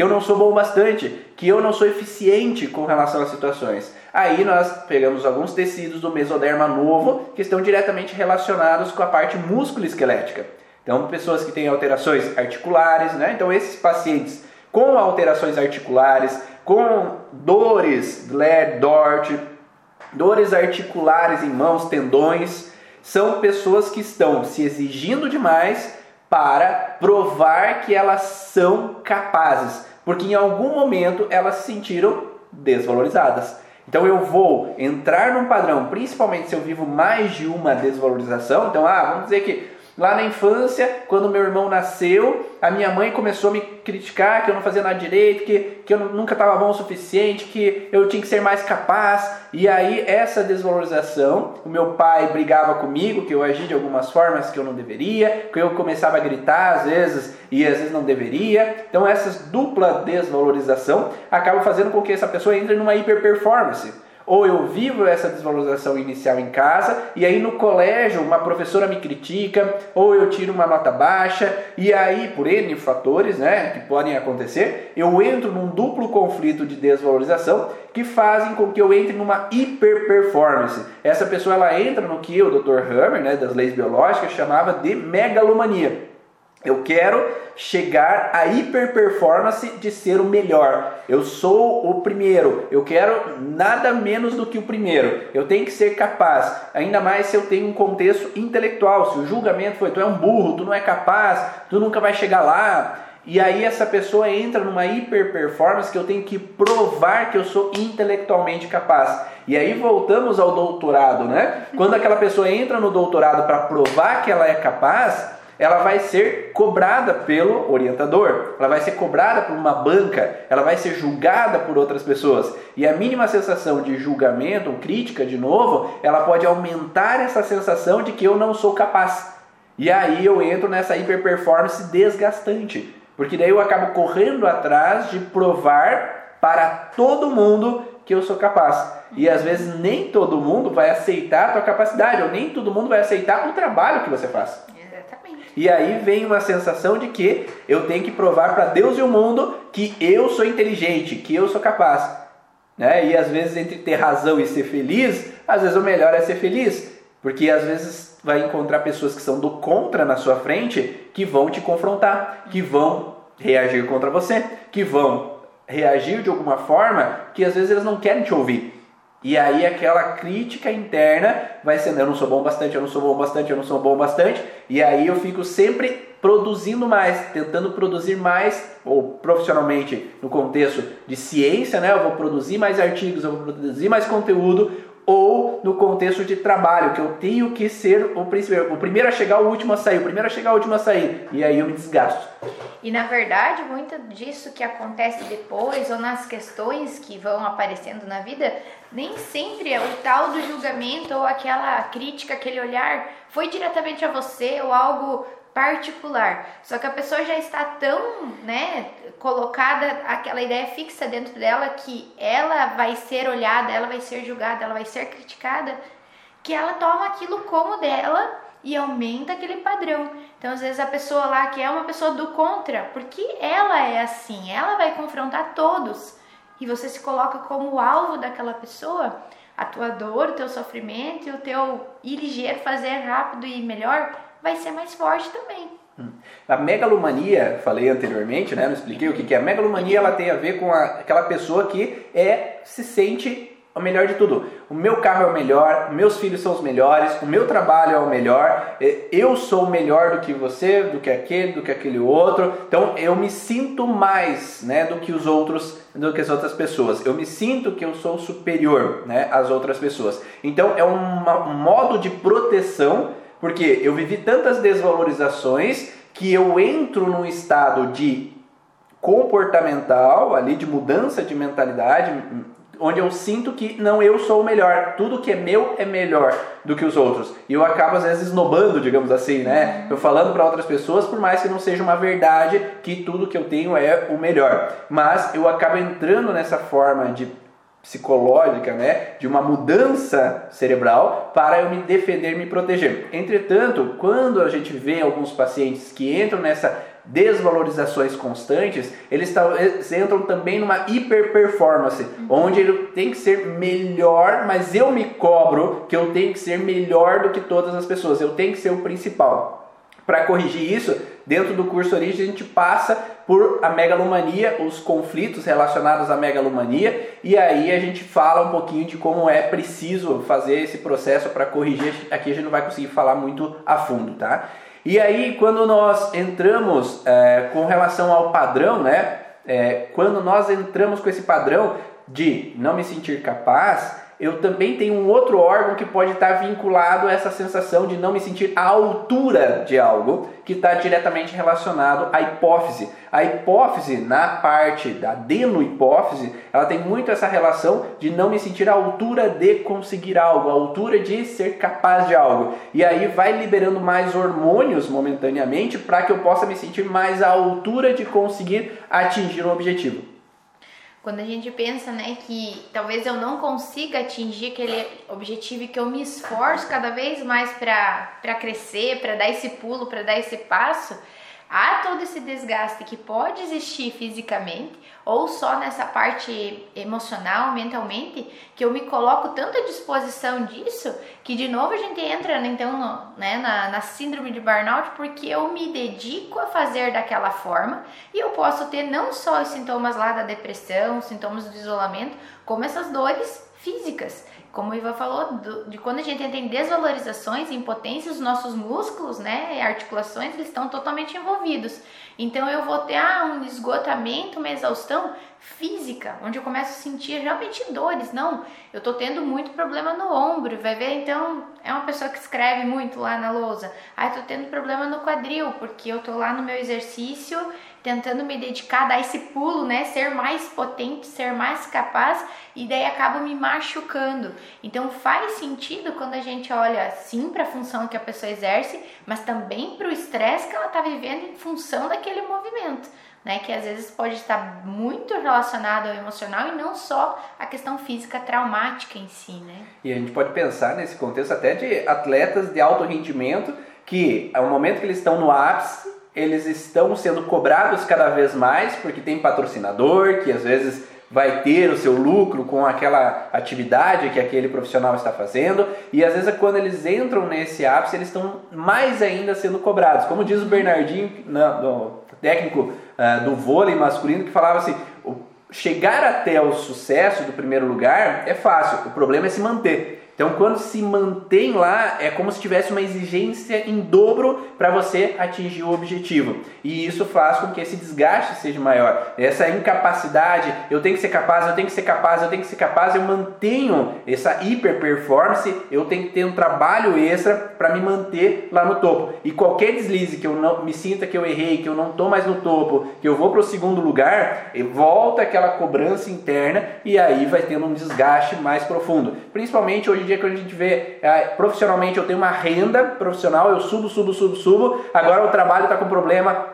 que eu não sou bom bastante, que eu não sou eficiente com relação às situações. Aí nós pegamos alguns tecidos do mesoderma novo que estão diretamente relacionados com a parte músculo-esquelética. Então, pessoas que têm alterações articulares, né? Então, esses pacientes com alterações articulares, com dores, Glad, Dort, dores articulares em mãos, tendões, são pessoas que estão se exigindo demais para provar que elas são capazes porque em algum momento elas se sentiram desvalorizadas. Então eu vou entrar num padrão, principalmente se eu vivo mais de uma desvalorização. Então, ah, vamos dizer que Lá na infância, quando meu irmão nasceu, a minha mãe começou a me criticar que eu não fazia nada direito, que, que eu nunca estava bom o suficiente, que eu tinha que ser mais capaz. E aí, essa desvalorização, o meu pai brigava comigo, que eu agi de algumas formas que eu não deveria, que eu começava a gritar às vezes e às vezes não deveria. Então, essa dupla desvalorização acaba fazendo com que essa pessoa entre numa hiperperformance ou eu vivo essa desvalorização inicial em casa e aí no colégio uma professora me critica, ou eu tiro uma nota baixa e aí por N fatores, né, que podem acontecer, eu entro num duplo conflito de desvalorização que fazem com que eu entre numa hiperperformance. Essa pessoa ela entra no que o Dr. Hammer, né, das leis biológicas, chamava de megalomania. Eu quero chegar à hiperperformance de ser o melhor. Eu sou o primeiro. Eu quero nada menos do que o primeiro. Eu tenho que ser capaz. Ainda mais se eu tenho um contexto intelectual. Se o julgamento foi tu é um burro, tu não é capaz, tu nunca vai chegar lá. E aí essa pessoa entra numa hiperperformance que eu tenho que provar que eu sou intelectualmente capaz. E aí voltamos ao doutorado, né? Quando aquela pessoa entra no doutorado para provar que ela é capaz, ela vai ser cobrada pelo orientador, ela vai ser cobrada por uma banca, ela vai ser julgada por outras pessoas. E a mínima sensação de julgamento, crítica de novo, ela pode aumentar essa sensação de que eu não sou capaz. E aí eu entro nessa hiperperformance desgastante, porque daí eu acabo correndo atrás de provar para todo mundo que eu sou capaz. E às vezes nem todo mundo vai aceitar a tua capacidade, ou nem todo mundo vai aceitar o trabalho que você faz. E aí vem uma sensação de que eu tenho que provar para Deus e o mundo que eu sou inteligente, que eu sou capaz. Né? E às vezes entre ter razão e ser feliz, às vezes o melhor é ser feliz, porque às vezes vai encontrar pessoas que são do contra na sua frente, que vão te confrontar, que vão reagir contra você, que vão reagir de alguma forma que às vezes eles não querem te ouvir. E aí aquela crítica interna vai sendo, eu não sou bom bastante, eu não sou bom bastante, eu não sou bom bastante. E aí eu fico sempre produzindo mais, tentando produzir mais, ou profissionalmente no contexto de ciência, né? Eu vou produzir mais artigos, eu vou produzir mais conteúdo, ou no contexto de trabalho, que eu tenho que ser o, primeiro, o primeiro a chegar, o último a sair, o primeiro a chegar, o último a sair, e aí eu me desgasto. E na verdade, muito disso que acontece depois, ou nas questões que vão aparecendo na vida, nem sempre é o tal do julgamento ou aquela crítica, aquele olhar foi diretamente a você ou algo particular. Só que a pessoa já está tão, né, colocada aquela ideia fixa dentro dela que ela vai ser olhada, ela vai ser julgada, ela vai ser criticada, que ela toma aquilo como dela e aumenta aquele padrão. Então, às vezes, a pessoa lá que é uma pessoa do contra, porque ela é assim, ela vai confrontar todos e você se coloca como alvo daquela pessoa, a tua dor, o teu sofrimento o teu ir ligeiro, fazer rápido e melhor vai ser mais forte também. Hum. A megalomania, falei anteriormente, né? Não expliquei o que é. A megalomania ela tem a ver com a, aquela pessoa que é se sente o melhor de tudo. O meu carro é o melhor, meus filhos são os melhores, o meu trabalho é o melhor, eu sou melhor do que você, do que aquele, do que aquele outro. Então eu me sinto mais, né, do que os outros, do que as outras pessoas. Eu me sinto que eu sou superior, né, às outras pessoas. Então é um modo de proteção, porque eu vivi tantas desvalorizações que eu entro num estado de comportamental ali de mudança de mentalidade onde eu sinto que não eu sou o melhor, tudo que é meu é melhor do que os outros. E eu acabo às vezes esnobando, digamos assim, né? Eu falando para outras pessoas, por mais que não seja uma verdade que tudo que eu tenho é o melhor, mas eu acabo entrando nessa forma de psicológica, né, de uma mudança cerebral para eu me defender, me proteger. Entretanto, quando a gente vê alguns pacientes que entram nessa desvalorizações constantes, eles, entram também numa hiper performance, uhum. onde ele tem que ser melhor, mas eu me cobro que eu tenho que ser melhor do que todas as pessoas, eu tenho que ser o principal. Para corrigir isso, dentro do curso Origem a gente passa por a megalomania, os conflitos relacionados à megalomania, e aí a gente fala um pouquinho de como é preciso fazer esse processo para corrigir. Aqui a gente não vai conseguir falar muito a fundo, tá? E aí, quando nós entramos é, com relação ao padrão, né? É, quando nós entramos com esse padrão de não me sentir capaz, eu também tenho um outro órgão que pode estar vinculado a essa sensação de não me sentir à altura de algo, que está diretamente relacionado à hipófise. A hipófise, na parte da adenohipófise, ela tem muito essa relação de não me sentir à altura de conseguir algo, à altura de ser capaz de algo. E aí vai liberando mais hormônios momentaneamente para que eu possa me sentir mais à altura de conseguir atingir um objetivo. Quando a gente pensa, né, que talvez eu não consiga atingir aquele objetivo e que eu me esforço cada vez mais para crescer, para dar esse pulo, para dar esse passo, há todo esse desgaste que pode existir fisicamente ou só nessa parte emocional, mentalmente, que eu me coloco tanto à disposição disso que de novo a gente entra então no, né, na, na síndrome de burnout porque eu me dedico a fazer daquela forma e eu posso ter não só os sintomas lá da depressão, os sintomas do isolamento, como essas dores físicas como o Ivan falou, do, de quando a gente entra em desvalorizações, impotências, os nossos músculos, né, articulações, eles estão totalmente envolvidos. Então eu vou ter ah, um esgotamento, uma exaustão física, onde eu começo a sentir realmente dores. Não, eu estou tendo muito problema no ombro. Vai ver, então, é uma pessoa que escreve muito lá na lousa. Ah, eu tô tendo problema no quadril, porque eu tô lá no meu exercício tentando me dedicar, dar esse pulo, né? Ser mais potente, ser mais capaz e daí acabo me machucando. Então faz sentido quando a gente olha sim para a função que a pessoa exerce, mas também para o estresse que ela está vivendo em função daquele movimento. Né, que às vezes pode estar muito relacionado ao emocional e não só a questão física traumática em si, né? E a gente pode pensar nesse contexto até de atletas de alto rendimento que ao momento que eles estão no ápice eles estão sendo cobrados cada vez mais porque tem patrocinador que às vezes vai ter o seu lucro com aquela atividade que aquele profissional está fazendo. E às vezes quando eles entram nesse ápice eles estão mais ainda sendo cobrados. Como diz o Bernardinho no, técnico uh, do vôlei masculino que falava assim chegar até o sucesso do primeiro lugar é fácil o problema é se manter então, quando se mantém lá, é como se tivesse uma exigência em dobro para você atingir o objetivo. E isso faz com que esse desgaste seja maior. Essa incapacidade, eu tenho que ser capaz, eu tenho que ser capaz, eu tenho que ser capaz, eu mantenho essa hiper performance, eu tenho que ter um trabalho extra para me manter lá no topo. E qualquer deslize que eu não me sinta que eu errei, que eu não estou mais no topo, que eu vou para o segundo lugar, volta aquela cobrança interna e aí vai tendo um desgaste mais profundo. Principalmente hoje dia que a gente vê é, profissionalmente eu tenho uma renda profissional, eu subo, subo, subo, subo, agora o trabalho está com problema,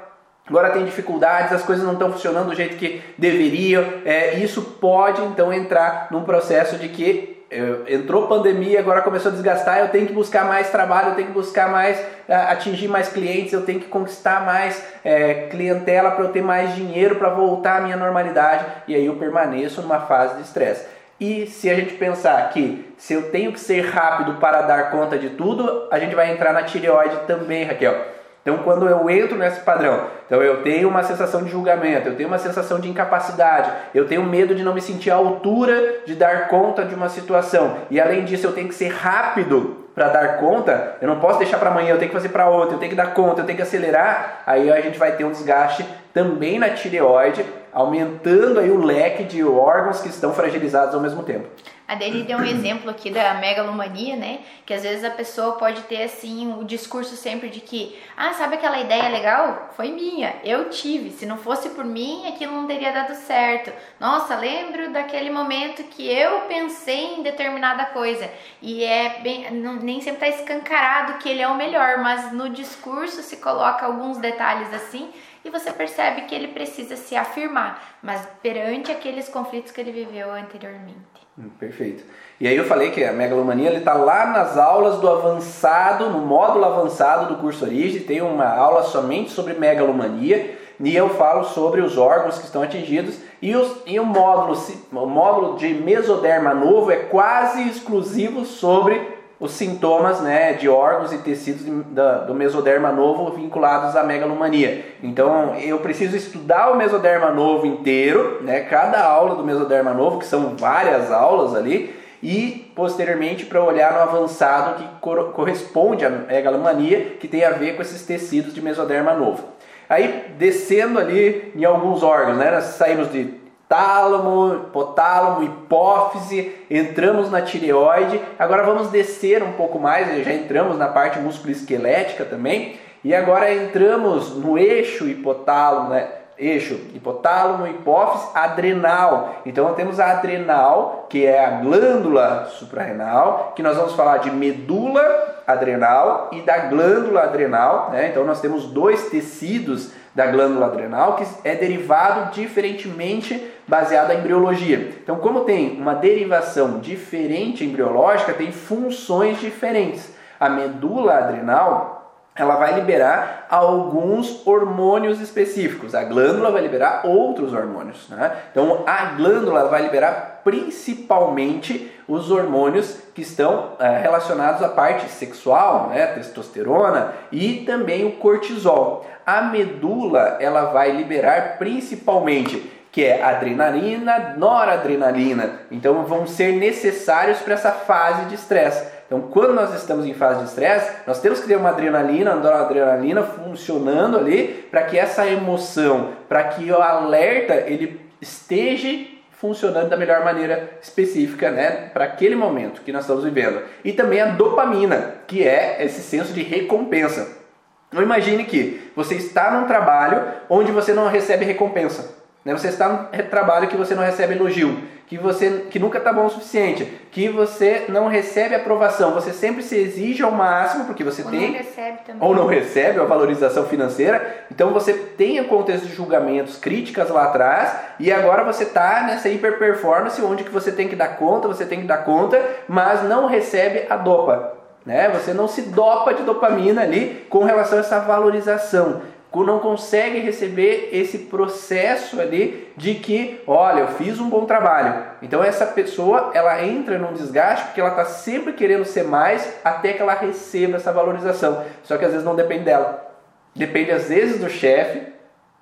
agora tem dificuldades, as coisas não estão funcionando do jeito que deveriam. É, isso pode então entrar num processo de que eu, entrou pandemia, agora começou a desgastar, eu tenho que buscar mais trabalho, eu tenho que buscar mais, atingir mais clientes, eu tenho que conquistar mais é, clientela para eu ter mais dinheiro para voltar à minha normalidade e aí eu permaneço numa fase de estresse. E se a gente pensar que se eu tenho que ser rápido para dar conta de tudo, a gente vai entrar na tireoide também, Raquel. Então, quando eu entro nesse padrão, então eu tenho uma sensação de julgamento, eu tenho uma sensação de incapacidade, eu tenho medo de não me sentir à altura de dar conta de uma situação, e além disso, eu tenho que ser rápido para dar conta, eu não posso deixar para amanhã, eu tenho que fazer para ontem, eu tenho que dar conta, eu tenho que acelerar, aí a gente vai ter um desgaste também na tireoide, aumentando aí o leque de órgãos que estão fragilizados ao mesmo tempo. A Dani deu um exemplo aqui da megalomania, né? Que às vezes a pessoa pode ter assim o discurso sempre de que, ah, sabe aquela ideia legal? Foi minha, eu tive. Se não fosse por mim, aquilo não teria dado certo. Nossa, lembro daquele momento que eu pensei em determinada coisa. E é bem, não, nem sempre está escancarado que ele é o melhor, mas no discurso se coloca alguns detalhes assim e você percebe que ele precisa se afirmar, mas perante aqueles conflitos que ele viveu anteriormente. Hum, perfeito. E aí eu falei que a megalomania está lá nas aulas do avançado, no módulo avançado do curso Origem, tem uma aula somente sobre megalomania e eu falo sobre os órgãos que estão atingidos e, os, e o, módulo, o módulo de mesoderma novo é quase exclusivo sobre os sintomas né, de órgãos e tecidos do mesoderma novo vinculados à megalomania. Então eu preciso estudar o mesoderma novo inteiro, né, cada aula do mesoderma novo, que são várias aulas ali, e posteriormente para olhar no avançado que corresponde à megalomania, que tem a ver com esses tecidos de mesoderma novo. Aí descendo ali em alguns órgãos, né, nós saímos de tálamo, hipotálamo, hipófise, entramos na tireoide. Agora vamos descer um pouco mais, já entramos na parte musculoesquelética também. E agora entramos no eixo hipotálamo, né? Eixo hipotálamo, hipófise, adrenal. Então temos a adrenal, que é a glândula suprarrenal, que nós vamos falar de medula adrenal e da glândula adrenal. Né? Então nós temos dois tecidos da glândula adrenal que é derivado diferentemente baseado em embriologia. Então, como tem uma derivação diferente embriológica, tem funções diferentes. A medula adrenal ela vai liberar alguns hormônios específicos. A glândula vai liberar outros hormônios. Né? Então, a glândula vai liberar principalmente os hormônios que estão é, relacionados à parte sexual, né? testosterona e também o cortisol. A medula ela vai liberar principalmente que é adrenalina, noradrenalina. Então vão ser necessários para essa fase de estresse. Então, quando nós estamos em fase de estresse, nós temos que ter uma adrenalina, uma noradrenalina funcionando ali para que essa emoção, para que o alerta ele esteja funcionando da melhor maneira específica, né, para aquele momento que nós estamos vivendo. E também a dopamina, que é esse senso de recompensa. Então imagine que você está num trabalho onde você não recebe recompensa. Né? Você está num trabalho que você não recebe elogio, que você que nunca está bom o suficiente, que você não recebe aprovação, você sempre se exige ao máximo porque você ou tem não recebe também. ou não recebe a valorização financeira. Então você tem o contexto de julgamentos, críticas lá atrás e agora você está nessa hiper performance onde que você tem que dar conta, você tem que dar conta, mas não recebe a dopa. Né? Você não se dopa de dopamina ali com relação a essa valorização não consegue receber esse processo ali de que, olha, eu fiz um bom trabalho. Então essa pessoa, ela entra num desgaste porque ela está sempre querendo ser mais até que ela receba essa valorização. Só que às vezes não depende dela. Depende às vezes do chefe,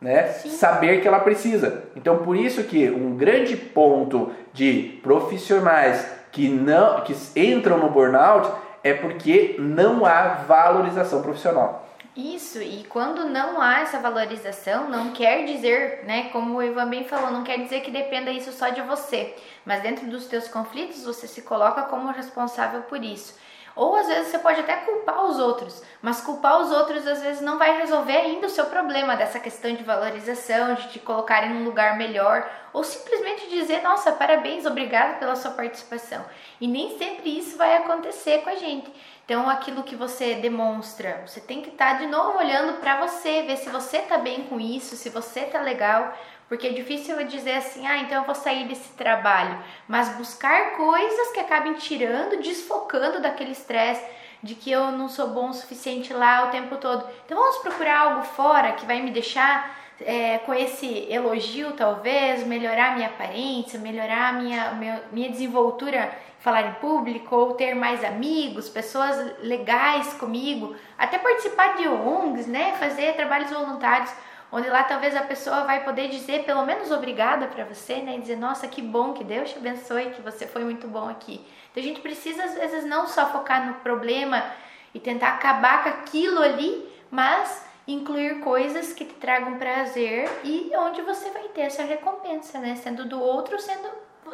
né? Saber que ela precisa. Então por isso que um grande ponto de profissionais que não que entram no burnout é porque não há valorização profissional. Isso, e quando não há essa valorização, não quer dizer, né, como o Ivan bem falou, não quer dizer que dependa isso só de você, mas dentro dos teus conflitos você se coloca como responsável por isso. Ou às vezes você pode até culpar os outros, mas culpar os outros às vezes não vai resolver ainda o seu problema dessa questão de valorização, de te colocar em um lugar melhor, ou simplesmente dizer, nossa, parabéns, obrigado pela sua participação. E nem sempre isso vai acontecer com a gente. Então, aquilo que você demonstra, você tem que estar tá de novo olhando para você, ver se você está bem com isso, se você está legal, Porque é difícil eu dizer assim, ah, então eu vou sair desse trabalho, mas buscar coisas que acabem tirando, desfocando daquele estresse de que eu não sou bom o suficiente lá o tempo todo. Então vamos procurar algo fora que vai me deixar é, com esse elogio, talvez, melhorar minha aparência, melhorar minha, minha, desenvoltura falar em público ou ter mais amigos, pessoas legais comigo, até participar de ONGs, né, fazer trabalhos voluntários, onde lá talvez a pessoa vai poder dizer pelo menos obrigada para você, né, dizer nossa que bom, que Deus te abençoe, que você foi muito bom aqui. Então a gente precisa às vezes não só focar no problema e tentar acabar com aquilo ali, mas incluir coisas que te tragam prazer e onde você vai ter essa recompensa, né, sendo do outro, sendo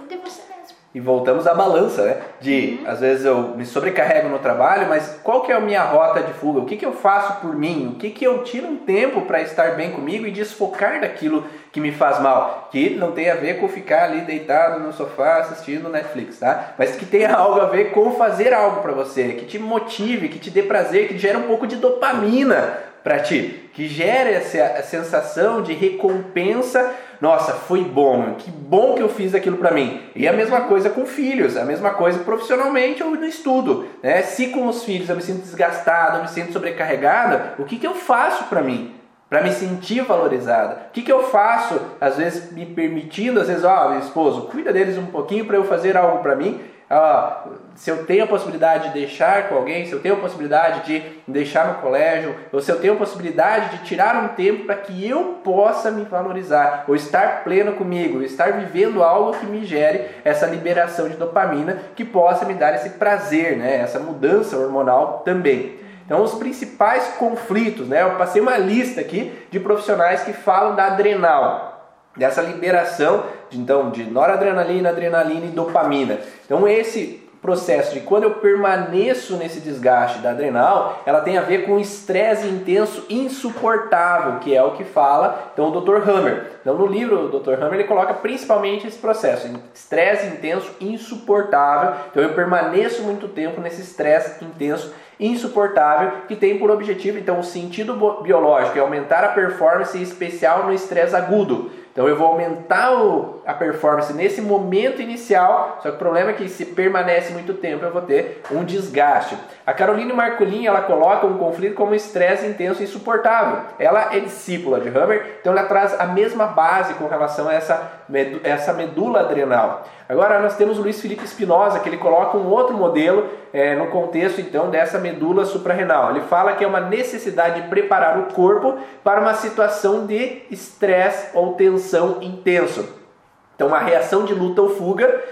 de você mesmo. E voltamos à balança, né? De, uhum. às vezes eu me sobrecarrego no trabalho, mas qual que é a minha rota de fuga? O que, que eu faço por mim? O que, que eu tiro um tempo para estar bem comigo e desfocar daquilo que me faz mal? Que não tem a ver com ficar ali deitado no sofá assistindo Netflix, tá? Mas que tenha algo a ver com fazer algo para você, que te motive, que te dê prazer, que gere um pouco de dopamina para ti, que gere essa sensação de recompensa. Nossa, foi bom, que bom que eu fiz aquilo para mim. E a mesma coisa com filhos, a mesma coisa profissionalmente ou no estudo. Né? Se com os filhos eu me sinto desgastado, eu me sinto sobrecarregada, o que, que eu faço para mim? Para me sentir valorizada. O que, que eu faço, às vezes me permitindo, às vezes, ó, oh, meu esposo, cuida deles um pouquinho para eu fazer algo para mim ah, se eu tenho a possibilidade de deixar com alguém, se eu tenho a possibilidade de deixar no colégio, ou se eu tenho a possibilidade de tirar um tempo para que eu possa me valorizar, ou estar pleno comigo, estar vivendo algo que me gere essa liberação de dopamina, que possa me dar esse prazer, né? essa mudança hormonal também. Então, os principais conflitos, né? Eu passei uma lista aqui de profissionais que falam da adrenal, dessa liberação então de noradrenalina, adrenalina e dopamina. Então esse processo de quando eu permaneço nesse desgaste da adrenal, ela tem a ver com estresse intenso insuportável, que é o que fala então o Dr. Hammer. Então no livro o Dr. Hammer ele coloca principalmente esse processo, estresse intenso insuportável. Então eu permaneço muito tempo nesse estresse intenso insuportável que tem por objetivo então o sentido biológico é aumentar a performance especial no estresse agudo. Então eu vou aumentar o, a performance nesse momento inicial, só que o problema é que se permanece muito tempo eu vou ter um desgaste. A Caroline Marcolin ela coloca um conflito como estresse intenso e insuportável. Ela é discípula de Hammer, então ela traz a mesma base com relação a essa, essa medula adrenal. Agora nós temos o Luiz Felipe Espinosa, que ele coloca um outro modelo é, no contexto então dessa medula suprarrenal. Ele fala que é uma necessidade de preparar o corpo para uma situação de estresse ou tensão intenso. Então, uma reação de luta ou fuga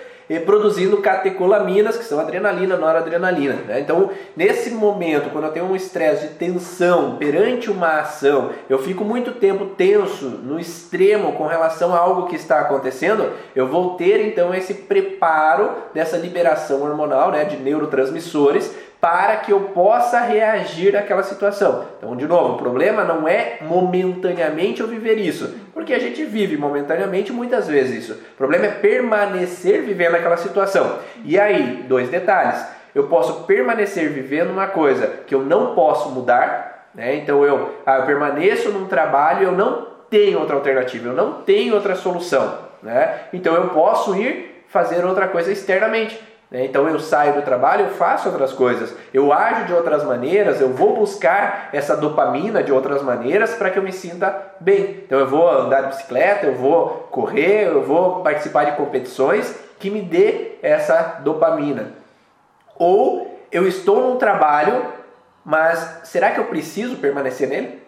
produzindo catecolaminas, que são adrenalina, noradrenalina. Né? Então, nesse momento, quando eu tenho um estresse de tensão perante uma ação, eu fico muito tempo tenso, no extremo, com relação a algo que está acontecendo, eu vou ter então esse preparo dessa liberação hormonal né, de neurotransmissores para que eu possa reagir àquela situação. Então, de novo, o problema não é momentaneamente eu viver isso, porque a gente vive momentaneamente muitas vezes isso. O problema é permanecer vivendo aquela situação. E aí, dois detalhes. Eu posso permanecer vivendo uma coisa que eu não posso mudar, né? Então eu, ah, eu permaneço num trabalho, eu não tenho outra alternativa, eu não tenho outra solução, né? Então eu posso ir fazer outra coisa externamente. Né? Então eu saio do trabalho, eu faço outras coisas, eu ajo de outras maneiras, eu vou buscar essa dopamina de outras maneiras para que eu me sinta bem. Então eu vou andar de bicicleta, eu vou correr, eu vou participar de competições que me dê essa dopamina. Ou eu estou num trabalho, mas será que eu preciso permanecer nele?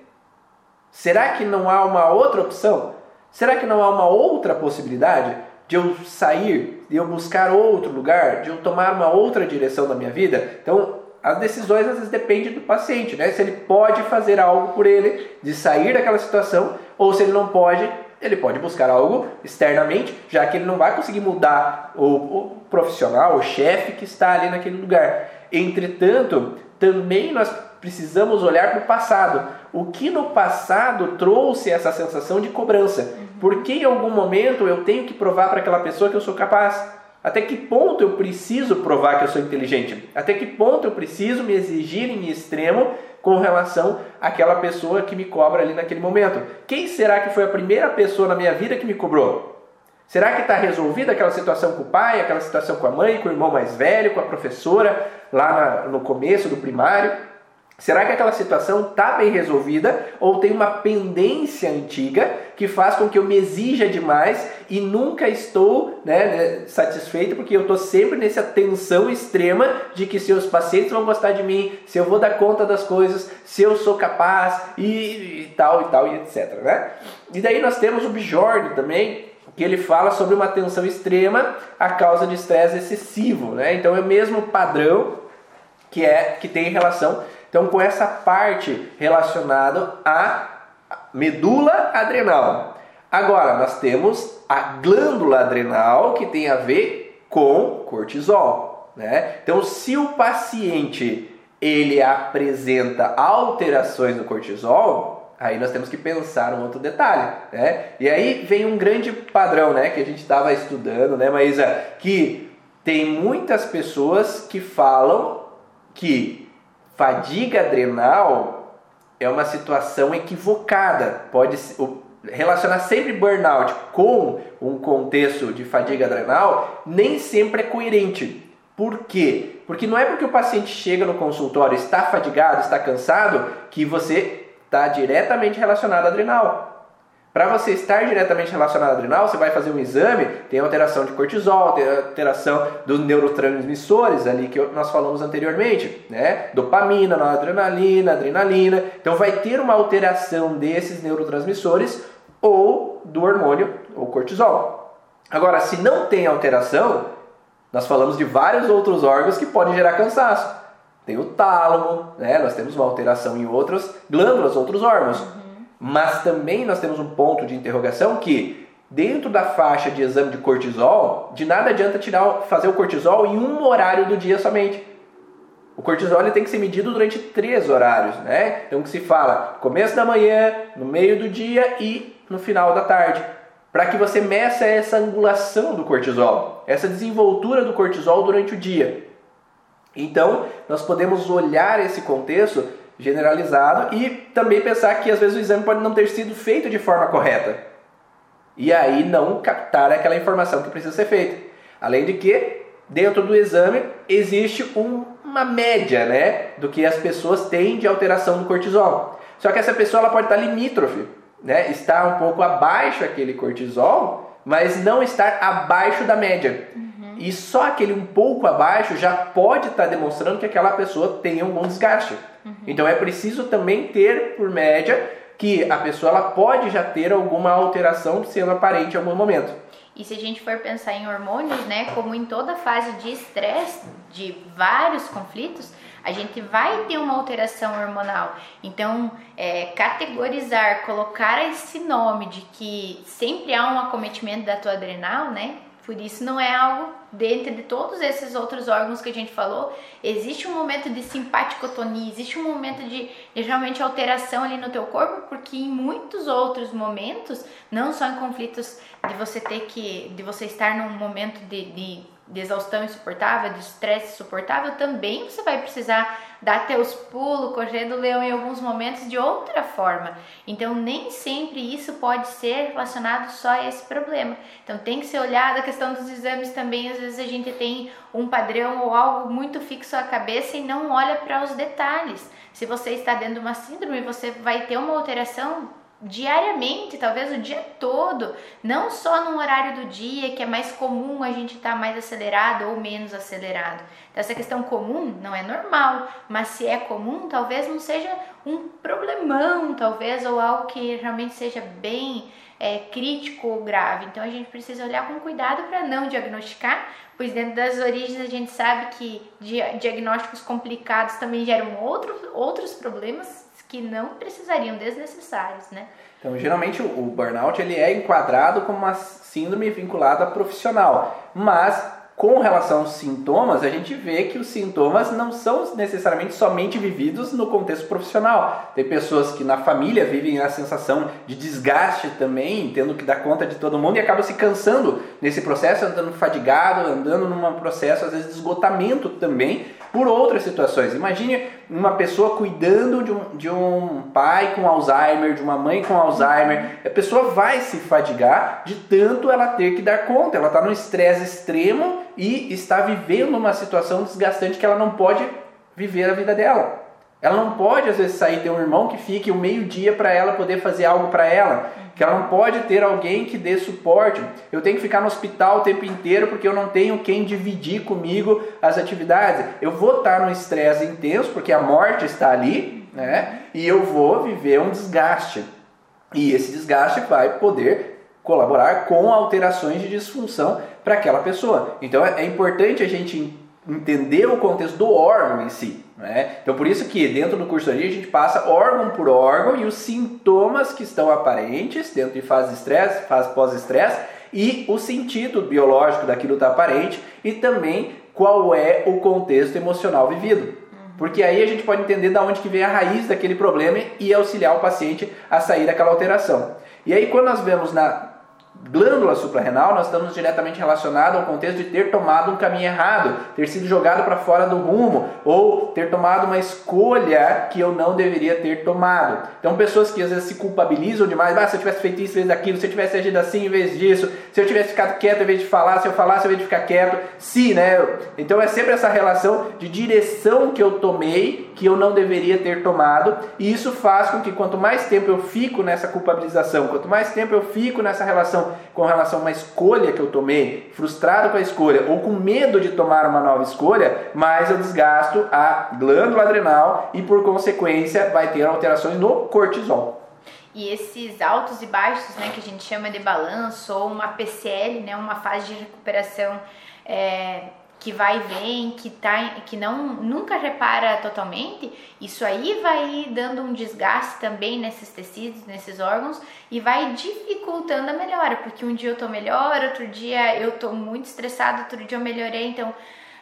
Será que não há uma outra opção? Será que não há uma outra possibilidade? De eu sair, de eu buscar outro lugar, de eu tomar uma outra direção da minha vida. Então, as decisões às vezes dependem do paciente, né? Se ele pode fazer algo por ele, de sair daquela situação, ou se ele não pode, ele pode buscar algo externamente, já que ele não vai conseguir mudar o, o profissional, o chefe que está ali naquele lugar. Entretanto, também nós precisamos olhar para o passado. O que no passado trouxe essa sensação de cobrança? Porque em algum momento eu tenho que provar para aquela pessoa que eu sou capaz? Até que ponto eu preciso provar que eu sou inteligente? Até que ponto eu preciso me exigir em extremo com relação àquela pessoa que me cobra ali naquele momento. Quem será que foi a primeira pessoa na minha vida que me cobrou? Será que está resolvida aquela situação com o pai, aquela situação com a mãe, com o irmão mais velho, com a professora lá na, no começo do primário? Será que aquela situação está bem resolvida ou tem uma pendência antiga que faz com que eu me exija demais e nunca estou né, né satisfeito porque eu estou sempre nessa tensão extrema de que se os pacientes vão gostar de mim, se eu vou dar conta das coisas, se eu sou capaz e, e tal e tal e etc. Né? E daí nós temos o Bjorn também, que ele fala sobre uma tensão extrema a causa de estresse excessivo. Né? Então é o mesmo padrão que, é, que tem relação então, com essa parte relacionada à medula adrenal. Agora, nós temos a glândula adrenal que tem a ver com cortisol. Né? Então, se o paciente ele apresenta alterações no cortisol, aí nós temos que pensar um outro detalhe, né? E aí vem um grande padrão, né, que a gente estava estudando, né, Maísa, que tem muitas pessoas que falam que Fadiga adrenal é uma situação equivocada. Pode relacionar sempre burnout com um contexto de fadiga adrenal nem sempre é coerente. Por quê? Porque não é porque o paciente chega no consultório está fadigado, está cansado, que você está diretamente relacionado à adrenal. Para você estar diretamente relacionado ao adrenal, você vai fazer um exame, tem alteração de cortisol, tem alteração dos neurotransmissores ali que nós falamos anteriormente, né? Dopamina, noradrenalina, adrenalina. Então vai ter uma alteração desses neurotransmissores ou do hormônio, ou cortisol. Agora, se não tem alteração, nós falamos de vários outros órgãos que podem gerar cansaço. Tem o tálamo, né? Nós temos uma alteração em outras glândulas, outros órgãos. Mas também nós temos um ponto de interrogação que dentro da faixa de exame de cortisol, de nada adianta tirar, fazer o cortisol em um horário do dia somente. O cortisol ele tem que ser medido durante três horários, né? Então que se fala começo da manhã, no meio do dia e no final da tarde, para que você meça essa angulação do cortisol, essa desenvoltura do cortisol durante o dia. Então, nós podemos olhar esse contexto generalizado e também pensar que às vezes o exame pode não ter sido feito de forma correta. E aí não captar aquela informação que precisa ser feita. Além de que, dentro do exame, existe um, uma média né, do que as pessoas têm de alteração do cortisol. Só que essa pessoa ela pode estar limítrofe, né, estar um pouco abaixo aquele cortisol, mas não estar abaixo da média. E só aquele um pouco abaixo já pode estar demonstrando que aquela pessoa tem algum desgaste. Uhum. Então é preciso também ter, por média, que a pessoa ela pode já ter alguma alteração sendo aparente em algum momento. E se a gente for pensar em hormônios, né, como em toda fase de estresse, de vários conflitos, a gente vai ter uma alteração hormonal. Então, é, categorizar, colocar esse nome de que sempre há um acometimento da tua adrenal, né, por isso não é algo dentro de todos esses outros órgãos que a gente falou, existe um momento de simpaticotonia, existe um momento de, de realmente alteração ali no teu corpo, porque em muitos outros momentos, não só em conflitos de você ter que, de você estar num momento de, de de exaustão insuportável, de estresse insuportável, também você vai precisar dar teus pulos, correr do leão em alguns momentos de outra forma. Então, nem sempre isso pode ser relacionado só a esse problema. Então, tem que ser olhado a questão dos exames também. Às vezes a gente tem um padrão ou algo muito fixo à cabeça e não olha para os detalhes. Se você está dentro de uma síndrome, você vai ter uma alteração diariamente, talvez o dia todo, não só no horário do dia, que é mais comum a gente estar tá mais acelerado ou menos acelerado. Então, essa questão comum não é normal, mas se é comum, talvez não seja um problemão, talvez, ou algo que realmente seja bem é, crítico ou grave. Então, a gente precisa olhar com cuidado para não diagnosticar, pois dentro das origens a gente sabe que diagnósticos complicados também geram outro, outros problemas que não precisariam desnecessários, né? Então, geralmente o burnout ele é enquadrado como uma síndrome vinculada a profissional, mas com relação aos sintomas, a gente vê que os sintomas não são necessariamente somente vividos no contexto profissional. Tem pessoas que na família vivem a sensação de desgaste também, tendo que dar conta de todo mundo e acabam se cansando nesse processo, andando fadigado, andando num processo às vezes de esgotamento também por outras situações. Imagine uma pessoa cuidando de um, de um pai com Alzheimer, de uma mãe com Alzheimer. A pessoa vai se fadigar de tanto ela ter que dar conta. Ela está num estresse extremo e está vivendo uma situação desgastante que ela não pode viver a vida dela. Ela não pode, às vezes, sair ter um irmão que fique o meio-dia para ela poder fazer algo para ela. Que ela não pode ter alguém que dê suporte. Eu tenho que ficar no hospital o tempo inteiro porque eu não tenho quem dividir comigo as atividades. Eu vou estar no estresse intenso porque a morte está ali, né? E eu vou viver um desgaste. E esse desgaste vai poder colaborar com alterações de disfunção para aquela pessoa. Então é importante a gente entender o contexto do órgão em si. Né? Então, por isso que dentro do curso ali a gente passa órgão por órgão e os sintomas que estão aparentes dentro de fase de estresse, fase pós-estresse e o sentido biológico daquilo está aparente e também qual é o contexto emocional vivido. Porque aí a gente pode entender da onde que vem a raiz daquele problema e auxiliar o paciente a sair daquela alteração. E aí quando nós vemos na glândula suprarrenal, nós estamos diretamente relacionados ao contexto de ter tomado um caminho errado, ter sido jogado para fora do rumo, ou ter tomado uma escolha que eu não deveria ter tomado. Então, pessoas que às vezes se culpabilizam demais, ah, se eu tivesse feito isso em vez daquilo, se eu tivesse agido assim em vez disso, se eu tivesse ficado quieto em vez de falar, se eu falasse em vez de ficar quieto, se, né? Então, é sempre essa relação de direção que eu tomei, que eu não deveria ter tomado, e isso faz com que quanto mais tempo eu fico nessa culpabilização, quanto mais tempo eu fico nessa relação com relação a uma escolha que eu tomei, frustrado com a escolha ou com medo de tomar uma nova escolha, mais eu desgasto a glândula adrenal e por consequência vai ter alterações no cortisol. E esses altos e baixos, né, que a gente chama de balanço ou uma PCL, né, uma fase de recuperação é, que vai e vem, que, tá, que não, nunca repara totalmente, isso aí vai dando um desgaste também nesses tecidos, nesses órgãos e vai dificultando a melhora, porque um dia eu tô melhor, outro dia eu tô muito estressado, outro dia eu melhorei, então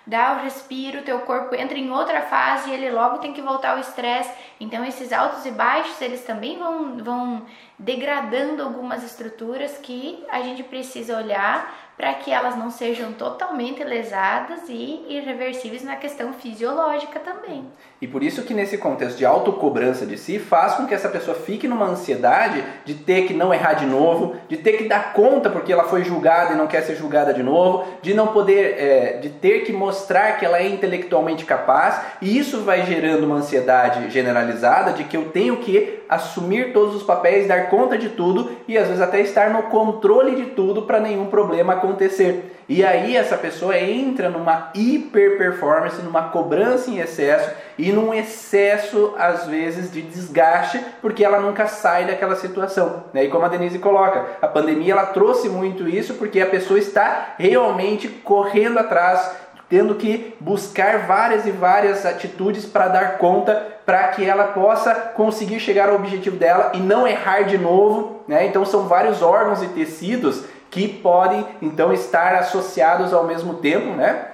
dá o respiro, teu corpo entra em outra fase e ele logo tem que voltar ao estresse. Então esses altos e baixos, eles também vão, vão degradando algumas estruturas que a gente precisa olhar para que elas não sejam totalmente lesadas e irreversíveis na questão fisiológica também. E por isso que nesse contexto de autocobrança de si, faz com que essa pessoa fique numa ansiedade de ter que não errar de novo, de ter que dar conta porque ela foi julgada e não quer ser julgada de novo, de não poder, é, de ter que mostrar que ela é intelectualmente capaz, e isso vai gerando uma ansiedade generalizada de que eu tenho que assumir todos os papéis, dar conta de tudo e às vezes até estar no controle de tudo para nenhum problema acontecer. E aí essa pessoa entra numa hiper performance, numa cobrança em excesso e num excesso às vezes de desgaste, porque ela nunca sai daquela situação. Né? E como a Denise coloca, a pandemia ela trouxe muito isso porque a pessoa está realmente correndo atrás, tendo que buscar várias e várias atitudes para dar conta para que ela possa conseguir chegar ao objetivo dela e não errar de novo, né? Então são vários órgãos e tecidos que podem então estar associados ao mesmo tempo, né?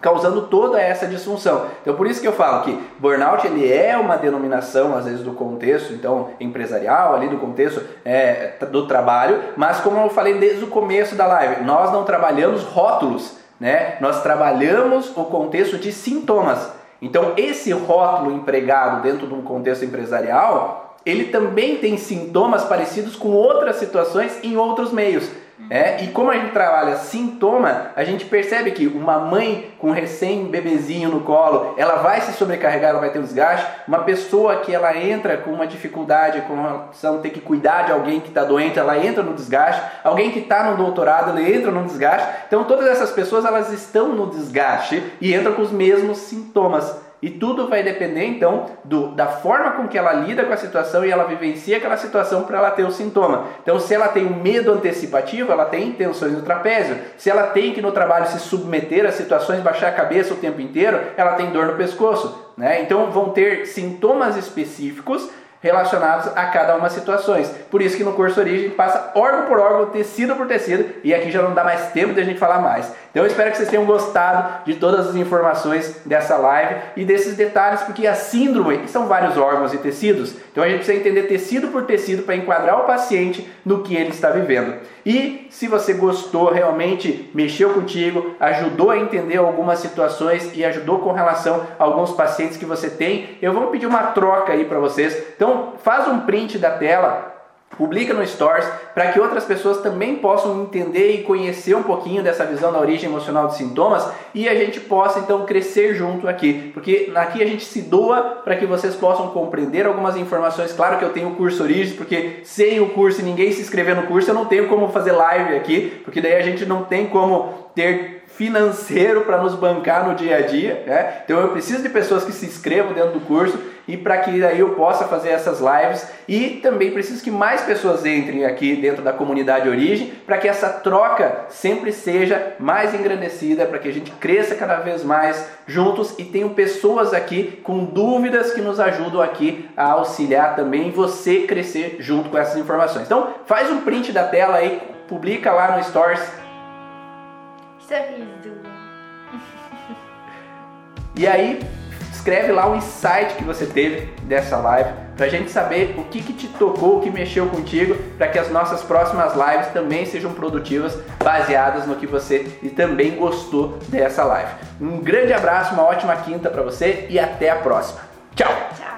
causando toda essa disfunção. Então por isso que eu falo que burnout ele é uma denominação às vezes do contexto então empresarial ali do contexto é, do trabalho, mas como eu falei desde o começo da live, nós não trabalhamos rótulos, né? Nós trabalhamos o contexto de sintomas. Então esse rótulo empregado dentro de um contexto empresarial, ele também tem sintomas parecidos com outras situações em outros meios. É, e como a gente trabalha sintoma, a gente percebe que uma mãe com recém-bebezinho no colo, ela vai se sobrecarregar, ela vai ter um desgaste. Uma pessoa que ela entra com uma dificuldade, com relação a ter que cuidar de alguém que está doente, ela entra no desgaste. Alguém que está no doutorado, ele entra no desgaste. Então todas essas pessoas elas estão no desgaste e entram com os mesmos sintomas. E tudo vai depender então do, da forma com que ela lida com a situação e ela vivencia aquela situação para ela ter o sintoma. Então, se ela tem um medo antecipativo, ela tem tensões no trapézio. Se ela tem que no trabalho se submeter a situações, baixar a cabeça o tempo inteiro, ela tem dor no pescoço. Né? Então, vão ter sintomas específicos relacionados a cada uma situações. Por isso que no curso Origem passa órgão por órgão, tecido por tecido, e aqui já não dá mais tempo de a gente falar mais. Então eu espero que vocês tenham gostado de todas as informações dessa live e desses detalhes, porque a síndrome são vários órgãos e tecidos. Então a gente precisa entender tecido por tecido para enquadrar o paciente no que ele está vivendo. E se você gostou, realmente mexeu contigo, ajudou a entender algumas situações e ajudou com relação a alguns pacientes que você tem, eu vou pedir uma troca aí para vocês. Então faz um print da tela, Publica no Stories para que outras pessoas também possam entender e conhecer um pouquinho dessa visão da origem emocional dos sintomas e a gente possa então crescer junto aqui, porque aqui a gente se doa para que vocês possam compreender algumas informações. Claro que eu tenho o curso Origem, porque sem o curso e ninguém se inscrever no curso, eu não tenho como fazer live aqui, porque daí a gente não tem como ter financeiro para nos bancar no dia a dia. Né? Então eu preciso de pessoas que se inscrevam dentro do curso e para que daí eu possa fazer essas lives e também preciso que mais pessoas entrem aqui dentro da comunidade Origem para que essa troca sempre seja mais engrandecida, para que a gente cresça cada vez mais juntos e tenham pessoas aqui com dúvidas que nos ajudam aqui a auxiliar também você crescer junto com essas informações. Então faz um print da tela aí, publica lá no Stories Sorriso. E aí, escreve lá o insight que você teve dessa live, pra gente saber o que, que te tocou, o que mexeu contigo, para que as nossas próximas lives também sejam produtivas, baseadas no que você e também gostou dessa live. Um grande abraço, uma ótima quinta para você e até a próxima. Tchau! Tchau.